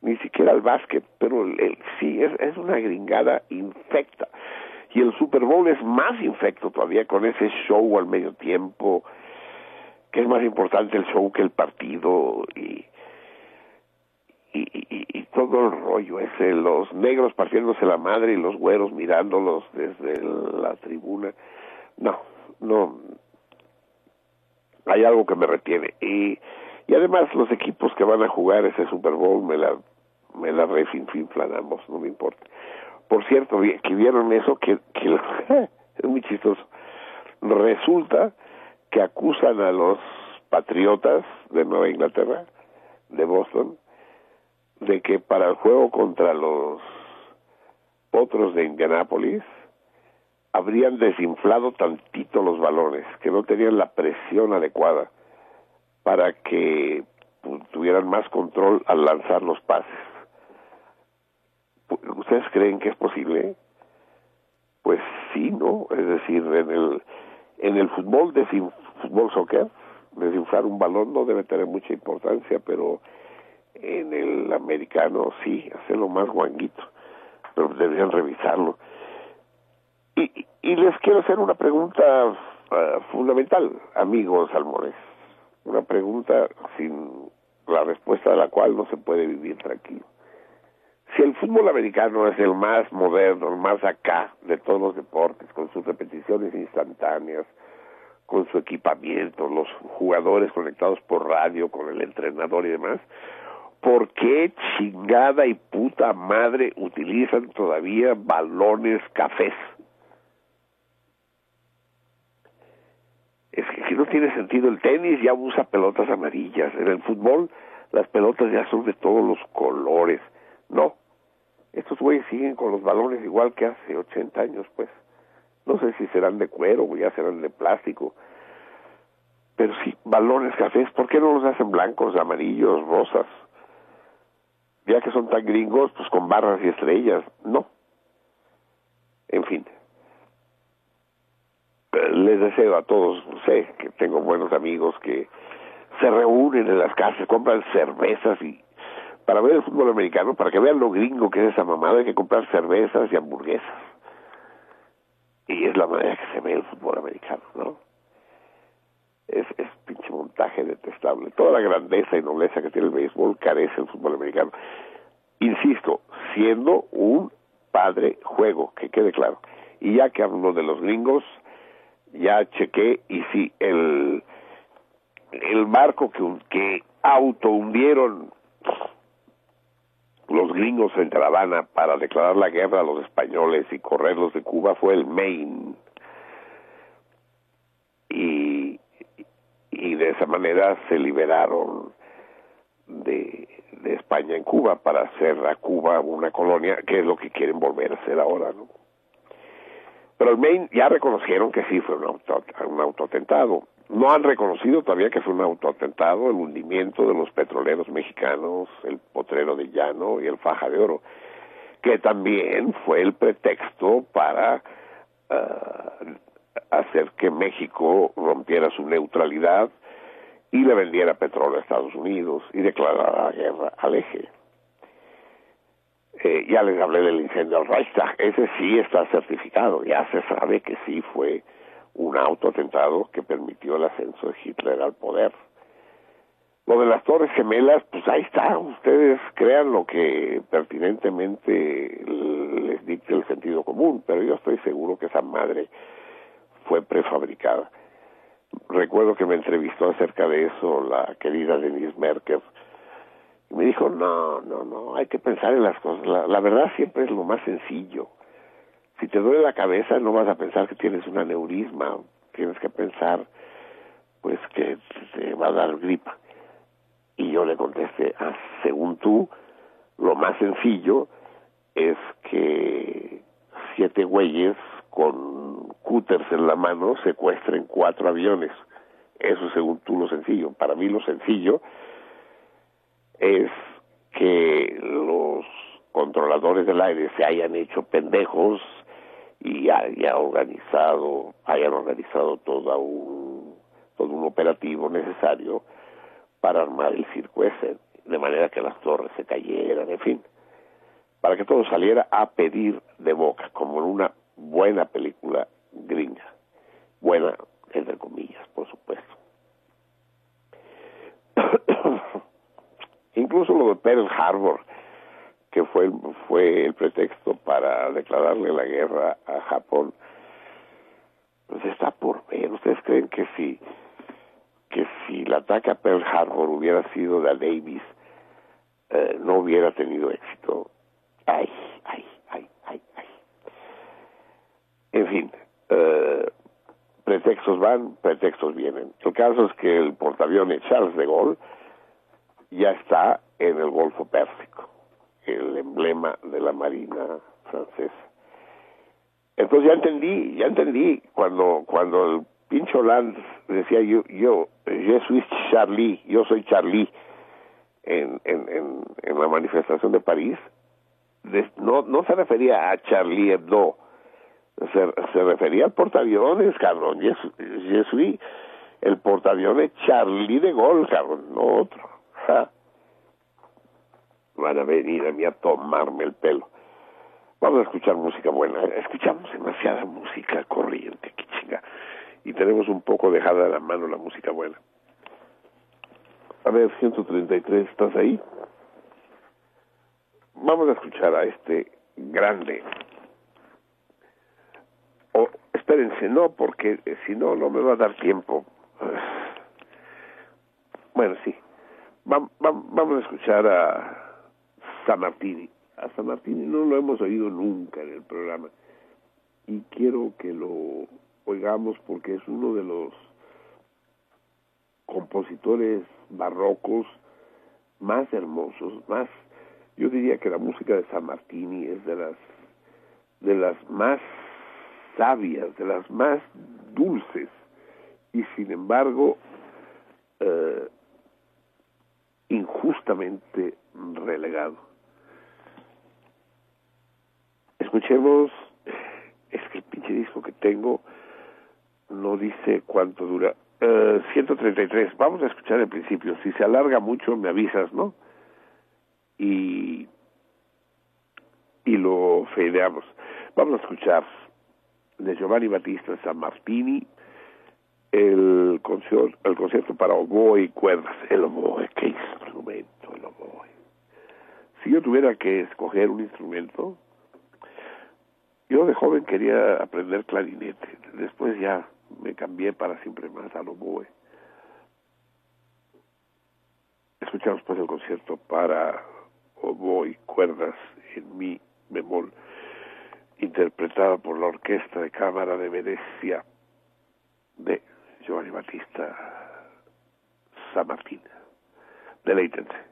[SPEAKER 4] ni siquiera el básquet, pero el, el- sí es, es una gringada infecta. Y el Super Bowl es más infecto todavía con ese show al medio tiempo, que es más importante el show que el partido y, y, todo el rollo ese, los negros partiéndose la madre y los güeros mirándolos desde la tribuna. No, no. Hay algo que me retiene. Y, y además los equipos que van a jugar ese Super Bowl me la, me la refinflan ambos, no me importa. Por cierto, que vieron eso, que es muy chistoso. Resulta que acusan a los patriotas de Nueva Inglaterra, de Boston, de que para el juego contra los potros de Indianápolis habrían desinflado tantito los balones, que no tenían la presión adecuada para que pues, tuvieran más control al lanzar los pases. ¿Ustedes creen que es posible? Pues sí, ¿no? Es decir, en el en el fútbol, desin- fútbol soccer, desinflar un balón no debe tener mucha importancia, pero en el americano sí, hacerlo más guanguito, pero deberían revisarlo. Y, y les quiero hacer una pregunta ah, fundamental, amigos salmones, una pregunta sin la respuesta de la cual no se puede vivir tranquilo. Si el fútbol americano es el más moderno, el más acá de todos los deportes, con sus repeticiones instantáneas, con su equipamiento, los jugadores conectados por radio, con el entrenador y demás, ¿por qué chingada y puta madre utilizan todavía balones cafés? Es que, que no tiene sentido. El tenis ya usa pelotas amarillas. En el fútbol las pelotas ya son de todos los colores. No. Estos güeyes siguen con los balones igual que hace 80 años, pues. No sé si serán de cuero o ya serán de plástico. Pero sí, balones cafés. ¿Por qué no los hacen blancos, amarillos, rosas? Ya que son tan gringos, pues con barras y estrellas. No. En fin. Eh, Les deseo a todos, sé que tengo buenos amigos que se reúnen en las casas, compran cervezas y para ver el fútbol americano, para que vean lo gringo que es esa mamada, hay que comprar cervezas y hamburguesas. Y es la manera que se ve el fútbol americano, ¿no? Es, es pinche montaje detestable. Toda la grandeza y nobleza que tiene el béisbol carece el fútbol americano. Insisto, siendo un padre juego, que quede claro. Y ya que hablo de los gringos, ya chequé y sí, el, el barco que, que auto hundieron los gringos frente a La Habana para declarar la guerra a los españoles y correrlos de Cuba fue el Maine. Y, y de esa manera se liberaron de, de España en Cuba para hacer a Cuba una colonia, que es lo que quieren volver a hacer ahora, ¿no? Pero el Maine ya reconocieron que sí fue un, auto, un autoatentado. No han reconocido todavía que fue un autoatentado el hundimiento de los petroleros mexicanos, el potrero de llano y el faja de oro, que también fue el pretexto para uh, hacer que México rompiera su neutralidad y le vendiera petróleo a Estados Unidos y declarara la guerra al eje. Eh, ya les hablé del incendio al Reichstag, ese sí está certificado, ya se sabe que sí fue un autoatentado que permitió el ascenso de Hitler al poder. Lo de las Torres Gemelas, pues ahí está, ustedes crean lo que pertinentemente les dicte el sentido común, pero yo estoy seguro que esa madre fue prefabricada. Recuerdo que me entrevistó acerca de eso la querida Denise Merkel, me dijo, no, no, no, hay que pensar en las cosas, la, la verdad siempre es lo más sencillo si te duele la cabeza no vas a pensar que tienes un aneurisma, tienes que pensar pues que te va a dar gripa. Y yo le contesté, ah, según tú, lo más sencillo es que siete güeyes con cúters en la mano secuestren cuatro aviones. Eso según tú lo sencillo. Para mí lo sencillo es que los controladores del aire se hayan hecho pendejos y haya organizado, hayan organizado todo un, todo un operativo necesario para armar el circo ese, de manera que las torres se cayeran, en fin, para que todo saliera a pedir de boca, como en una buena película gringa, buena entre comillas, por supuesto. Incluso lo de Pearl Harbor, que fue, fue el pretexto para declararle la guerra a Japón, pues está por ver. ¿Ustedes creen que si, que si el ataque a Pearl Harbor hubiera sido de Davis, eh, no hubiera tenido éxito? Ay, ay, ay, ay, ay. En fin, eh, pretextos van, pretextos vienen. El caso es que el portaaviones Charles de Gaulle ya está en el Golfo Pérsico el emblema de la Marina francesa. Entonces ya entendí, ya entendí cuando cuando el pincho Hollande decía yo, yo, yo soy Charlie, yo soy Charlie en, en, en, la manifestación de París, no, no se refería a Charlie Hebdo, se, se refería al portaaviones, cabrón, yo soy el portaaviones Charlie de Gaulle, cabrón, no otro. Van a venir a mí a tomarme el pelo. Vamos a escuchar música buena. Escuchamos demasiada música corriente, qué chinga. Y tenemos un poco dejada de la mano la música buena. A ver, 133, ¿estás ahí? Vamos a escuchar a este grande. O, espérense, no, porque si no, no me va a dar tiempo. Bueno, sí. Vamos a escuchar a San Martini. A San Martini no lo hemos oído nunca en el programa y quiero que lo oigamos porque es uno de los compositores barrocos más hermosos, más yo diría que la música de San Martini es de las de las más sabias, de las más dulces y sin embargo eh, injustamente relegado escuchemos, es que el pinche disco que tengo no dice cuánto dura. 133, eh, vamos a escuchar el principio. Si se alarga mucho, me avisas, ¿no? Y, y lo fedeamos. Vamos a escuchar de Giovanni Battista San Martini el concierto, el concierto para oboe y cuerdas. El oboe, el oboe. Si yo tuviera que escoger un instrumento, yo de joven quería aprender clarinete, después ya me cambié para siempre más al oboe. Escuchamos pues el concierto para oboe y cuerdas en mi bemol, interpretada por la Orquesta de Cámara de Venecia de Giovanni Battista San Martín. Deleítense.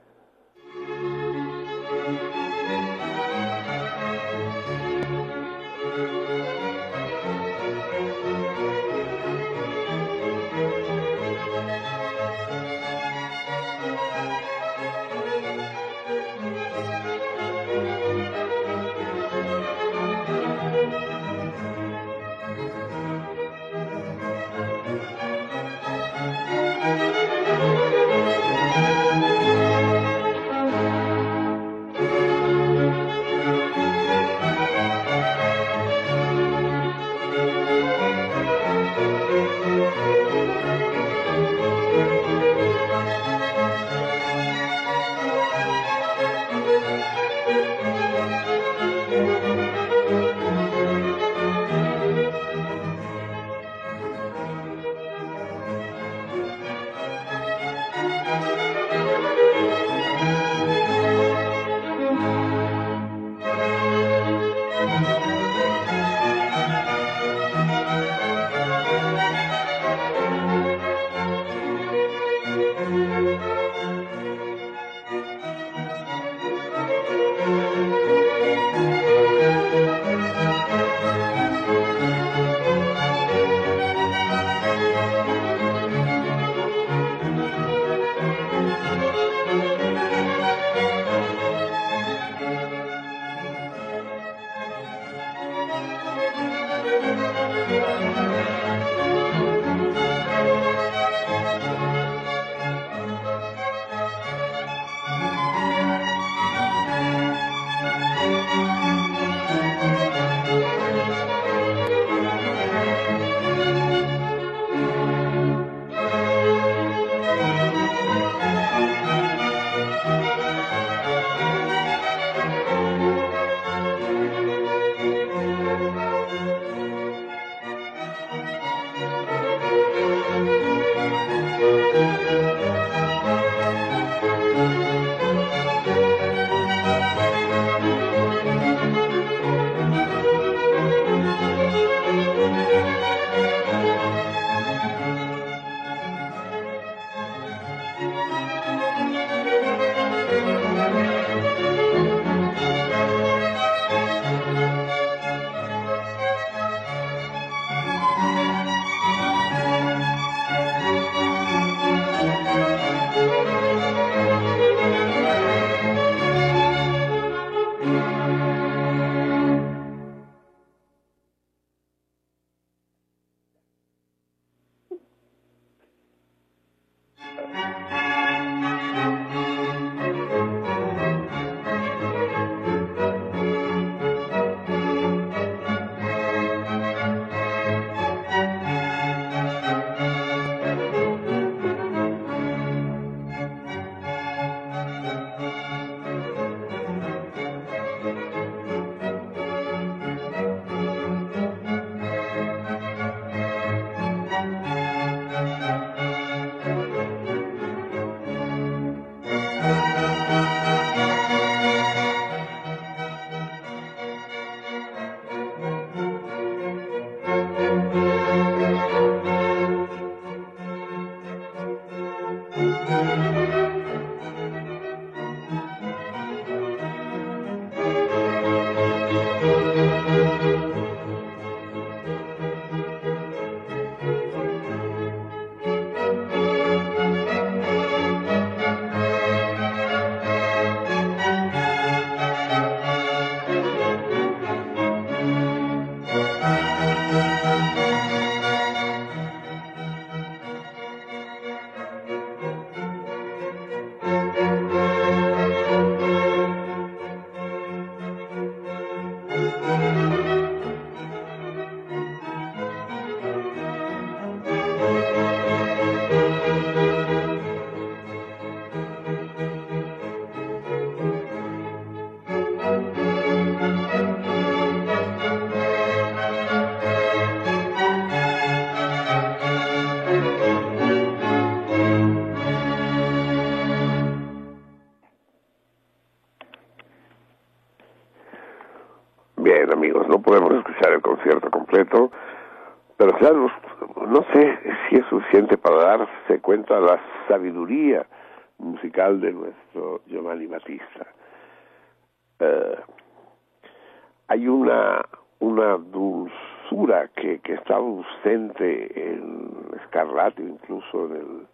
[SPEAKER 4] Hay una, una dulzura que, que está ausente en Scarlatti, incluso en el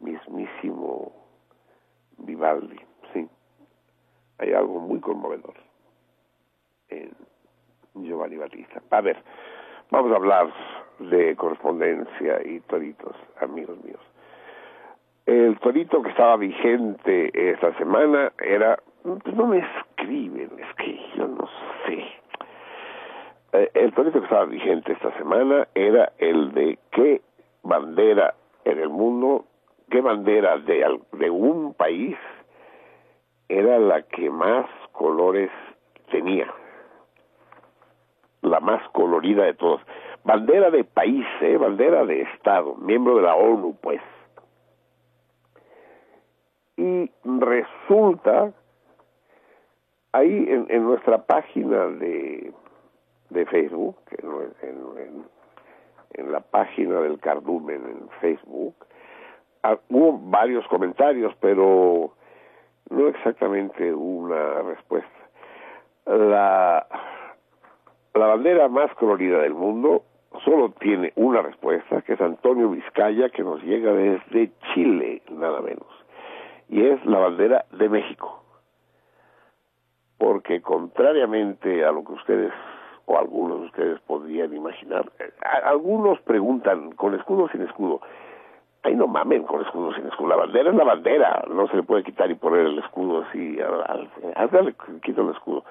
[SPEAKER 4] mismísimo Vivaldi, sí. Hay algo muy conmovedor en Giovanni Battista. A ver, vamos a hablar de correspondencia y toritos, amigos míos. El torito que estaba vigente esta semana era, pues no me escriben, es que yo no sé. Eh, el torito que estaba vigente esta semana era el de qué bandera en el mundo, qué bandera de, de un país era la que más colores tenía la más colorida de todas. Bandera de país, ¿eh? bandera de Estado, miembro de la ONU, pues. Y resulta, ahí en, en nuestra página de, de Facebook, en, la página del Cardumen en Facebook, ah, hubo varios comentarios, pero no exactamente una respuesta. La, la bandera más colorida del mundo solo tiene una respuesta, que es Antonio Vizcaya, que nos llega desde Chile, nada menos. Y es la bandera de México. Porque contrariamente a lo que ustedes o algunos de ustedes podrían imaginar, eh, algunos preguntan, ¿con escudo o sin escudo? Ay, no mamen con escudo o sin escudo. La bandera es la bandera. No se le puede quitar y poner el escudo así. al- al- quito el escudo.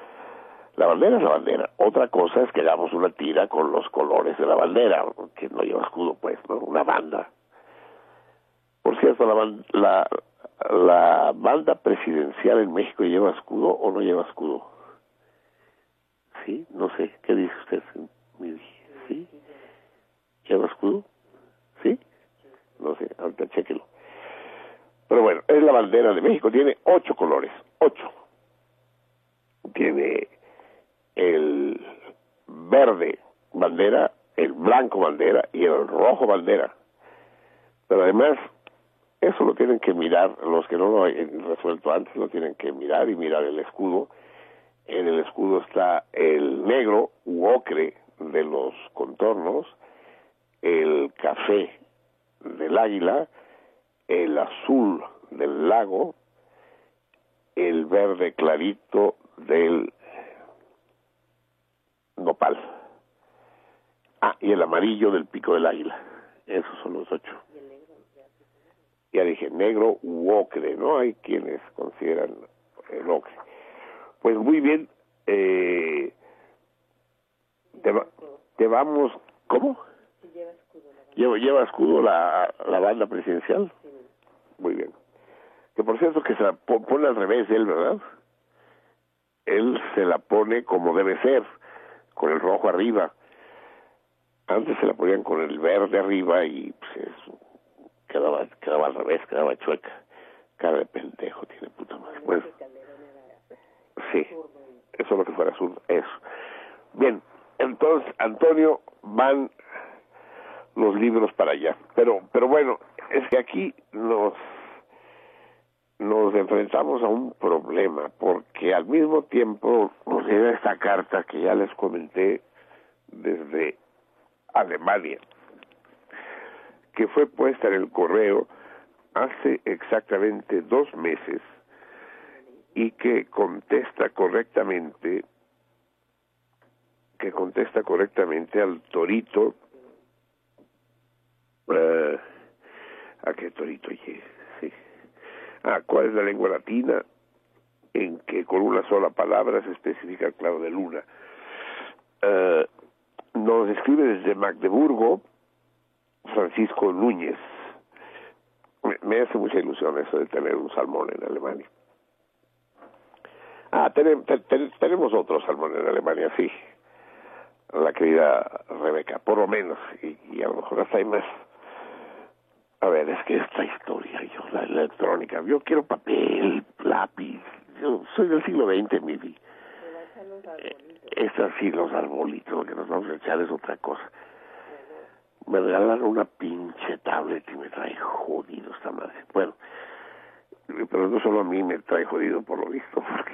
[SPEAKER 4] La bandera es la bandera. Otra cosa es que hagamos una tira con los colores de la bandera, que no lleva escudo, pues, ¿no? Una banda. Por cierto, la, la, la banda presidencial en México lleva escudo o no lleva escudo. Sí, no sé. ¿Qué dice usted? ¿Sí? ¿Lleva escudo? ¿Sí? No sé, ahorita chéquelo. Pero bueno, es la bandera de México. Tiene ocho colores. Ocho. Tiene el verde bandera, el blanco bandera y el rojo bandera. Pero además Eso lo tienen que mirar, los que no lo han resuelto antes lo tienen que mirar y mirar el escudo. En el escudo está el negro u ocre de los contornos, el café del águila, el azul del lago, el verde clarito del nopal. Ah, y el amarillo del pico del águila. Esos son los ocho. Ya dije, negro u ocre, ¿no? Hay quienes consideran el ocre. Pues muy bien, eh, te, va- te vamos, ¿cómo? Lleva, lleva escudo la, la banda presidencial. Muy bien. Que por cierto que se la po- pone al revés él, ¿verdad? Él se la pone como debe ser, con el rojo arriba. Antes se la ponían con el verde arriba y pues es- quedaba, quedaba al revés, quedaba chueca. Cara de pendejo tiene puta madre. Bueno, sí, eso es lo que fuera azul, eso. Bien, entonces, Antonio, van los libros para allá. Pero, pero bueno, es que aquí nos nos enfrentamos a un problema, porque al mismo tiempo nos llega esta carta que ya les comenté desde Alemania, que fue puesta en el correo hace exactamente dos meses y que contesta correctamente que contesta correctamente al torito. Eh, a qué torito oye sí. Ah cuál es la lengua latina en que con una sola palabra se especifica el claro de luna. Eh, nos escribe desde Magdeburgo Francisco Núñez me, me hace mucha ilusión eso de tener un salmón en Alemania ah tenem- te- te- tenemos otro salmón en Alemania sí la querida Rebeca, por lo menos, y, y a lo mejor hasta hay más. A ver, es que esta historia, yo, la electrónica, yo quiero papel, lápiz, yo soy del siglo XX, mi vida. Es así, los arbolitos, lo que nos vamos a echar es otra cosa. Me regalaron una pinche tablet y me trae jodido esta madre. Bueno, pero no solo a mí me trae jodido por lo visto, porque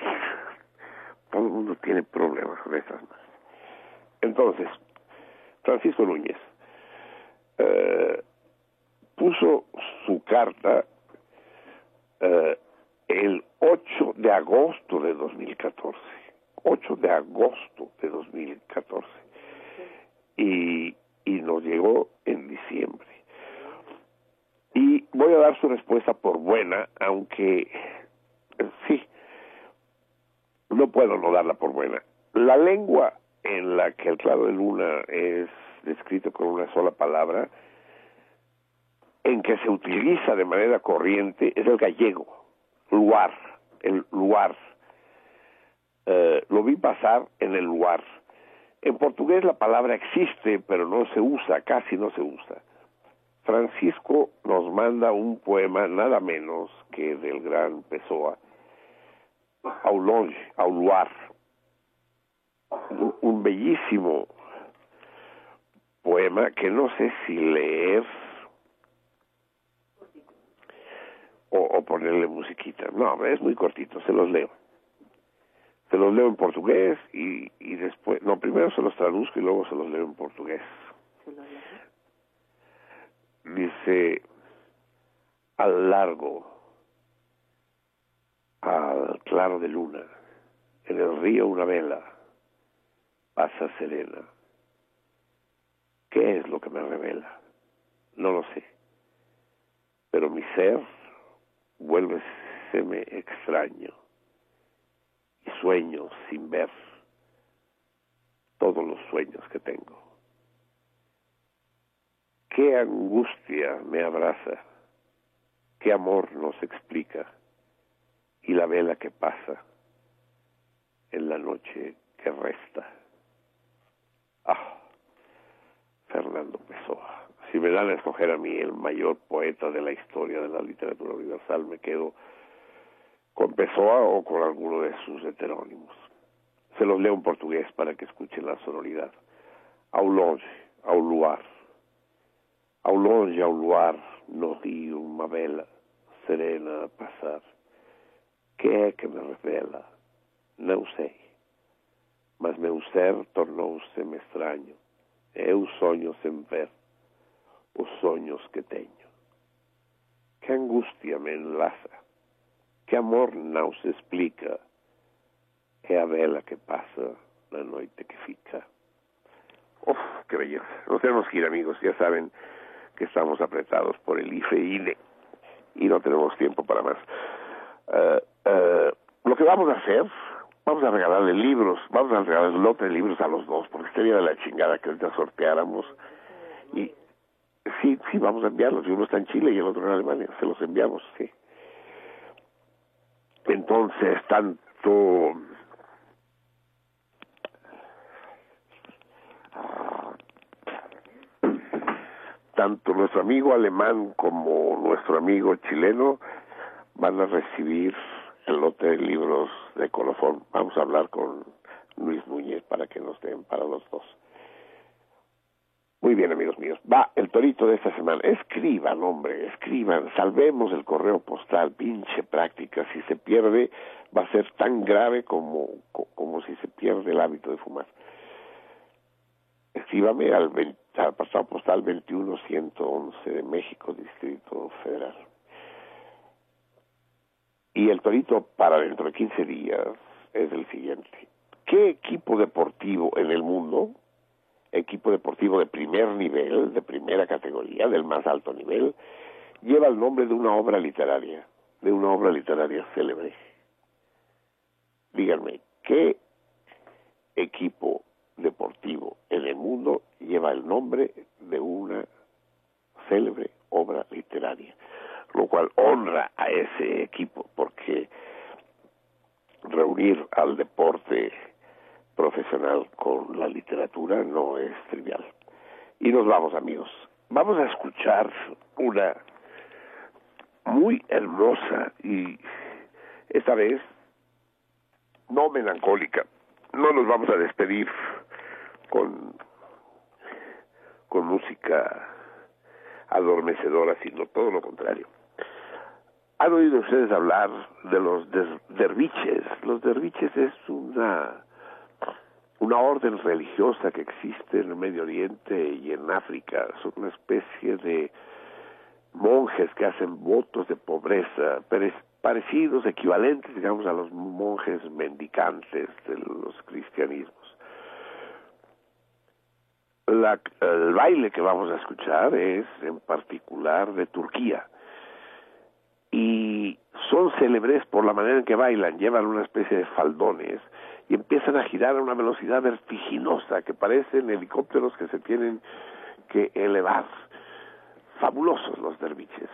[SPEAKER 4] todo el mundo tiene problemas con estas madres. Entonces, Francisco Núñez eh, puso su carta eh, el 8 de agosto de 2014. 8 de agosto de 2014. Y, y nos llegó en diciembre. Y voy a dar su respuesta por buena, aunque eh, sí, no puedo no darla por buena. La lengua en la que el claro de luna es descrito con una sola palabra, en que se utiliza de manera corriente, es el gallego, luar, el luar. Eh, lo vi pasar en el luar. En portugués la palabra existe, pero no se usa, casi no se usa. Francisco nos manda un poema nada menos que del gran Pessoa, Ao longe, ao luar, un, un bellísimo poema que no sé si leer o, o ponerle musiquita. No, es muy cortito, se los leo. Se los leo en portugués y, y después, no, primero se los traduzco y luego se los leo en portugués. Dice, al largo, al claro de luna, en el río una vela, pasa serena. ¿Qué es lo que me revela? No lo sé. Pero mi ser vuelve me extraño sueño sin ver todos los sueños que tengo. Qué angustia me abraza, qué amor nos explica y la vela que pasa en la noche que resta. Ah, Fernando Pessoa. Si me dan a escoger a mí el mayor poeta de la historia de la literatura universal, me quedo con Pessoa o con alguno de sus heterónimos. Se los leo en portugués para que escuchen la sonoridad. Ao longe, ao luar. Ao longe, ao luar, no rio, uma vela. serena a passar. Què é que me revela? Non sei. Mas meu ser tornou-se-me estranho. Eu sonho sem ver os sonhos que teño. Que angustia me enlaza. Que amor non se explica. É a vela que pasa na noite que fica. Uf, qué belleza. Nos tenemos que ir, amigos. Ya saben que estamos apretados por el IFE y INE y no tenemos tiempo para más. Uh, uh, lo que vamos a hacer, vamos a regalarle libros, vamos a regalarle lote de libros a los dos, porque sería de la chingada que ahorita sorteáramos. Y sí, sí, vamos a enviarlos. Uno está en Chile y el otro en Alemania. Se los enviamos, sí. Entonces, tanto tanto nuestro amigo alemán como nuestro amigo chileno van a recibir el lote de libros de colofón. Vamos a hablar con Luis Núñez para que nos den para los dos. Muy bien, amigos míos. Va el torito de esta semana. Escriban, hombre, escriban. Salvemos el correo postal, pinche práctica. Si se pierde, va a ser tan grave como, como si se pierde el hábito de fumar. Escríbame al, 20, al pasado postal 21111 de México, Distrito Federal. Y el torito para dentro de 15 días es el siguiente. ¿Qué equipo deportivo en el mundo, equipo deportivo de primer nivel, de primera categoría, del más alto nivel, lleva el nombre de una obra literaria, de una obra literaria célebre? Díganme, ¿qué equipo deportivo en el mundo lleva el nombre de una célebre obra literaria, lo cual honra a ese equipo porque reunir al deporte profesional con la literatura no es trivial. Y nos vamos amigos, vamos a escuchar una muy hermosa y esta vez no melancólica. No nos vamos a despedir con, con música adormecedora, sino todo lo contrario. ¿Han oído ustedes hablar de los derviches? Los derviches es una, una orden religiosa que existe en el Medio Oriente y en África. Son una especie de monjes que hacen votos de pobreza, parecidos, equivalentes, digamos, a los monjes mendicantes de los cristianismos la, el baile que vamos a escuchar es en particular de Turquía y son célebres por la manera en que bailan, llevan una especie de faldones y empiezan a girar a una velocidad vertiginosa que parecen helicópteros que se tienen que elevar. Fabulosos los derviches.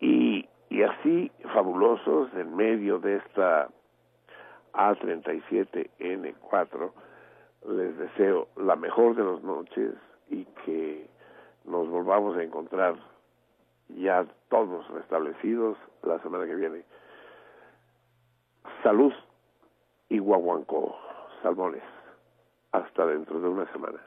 [SPEAKER 4] Y, y así fabulosos en medio de esta A37N4 les deseo la mejor de las noches y que nos volvamos a encontrar ya todos restablecidos la semana que viene. Salud y guaguancó, salmones. Hasta dentro de una semana.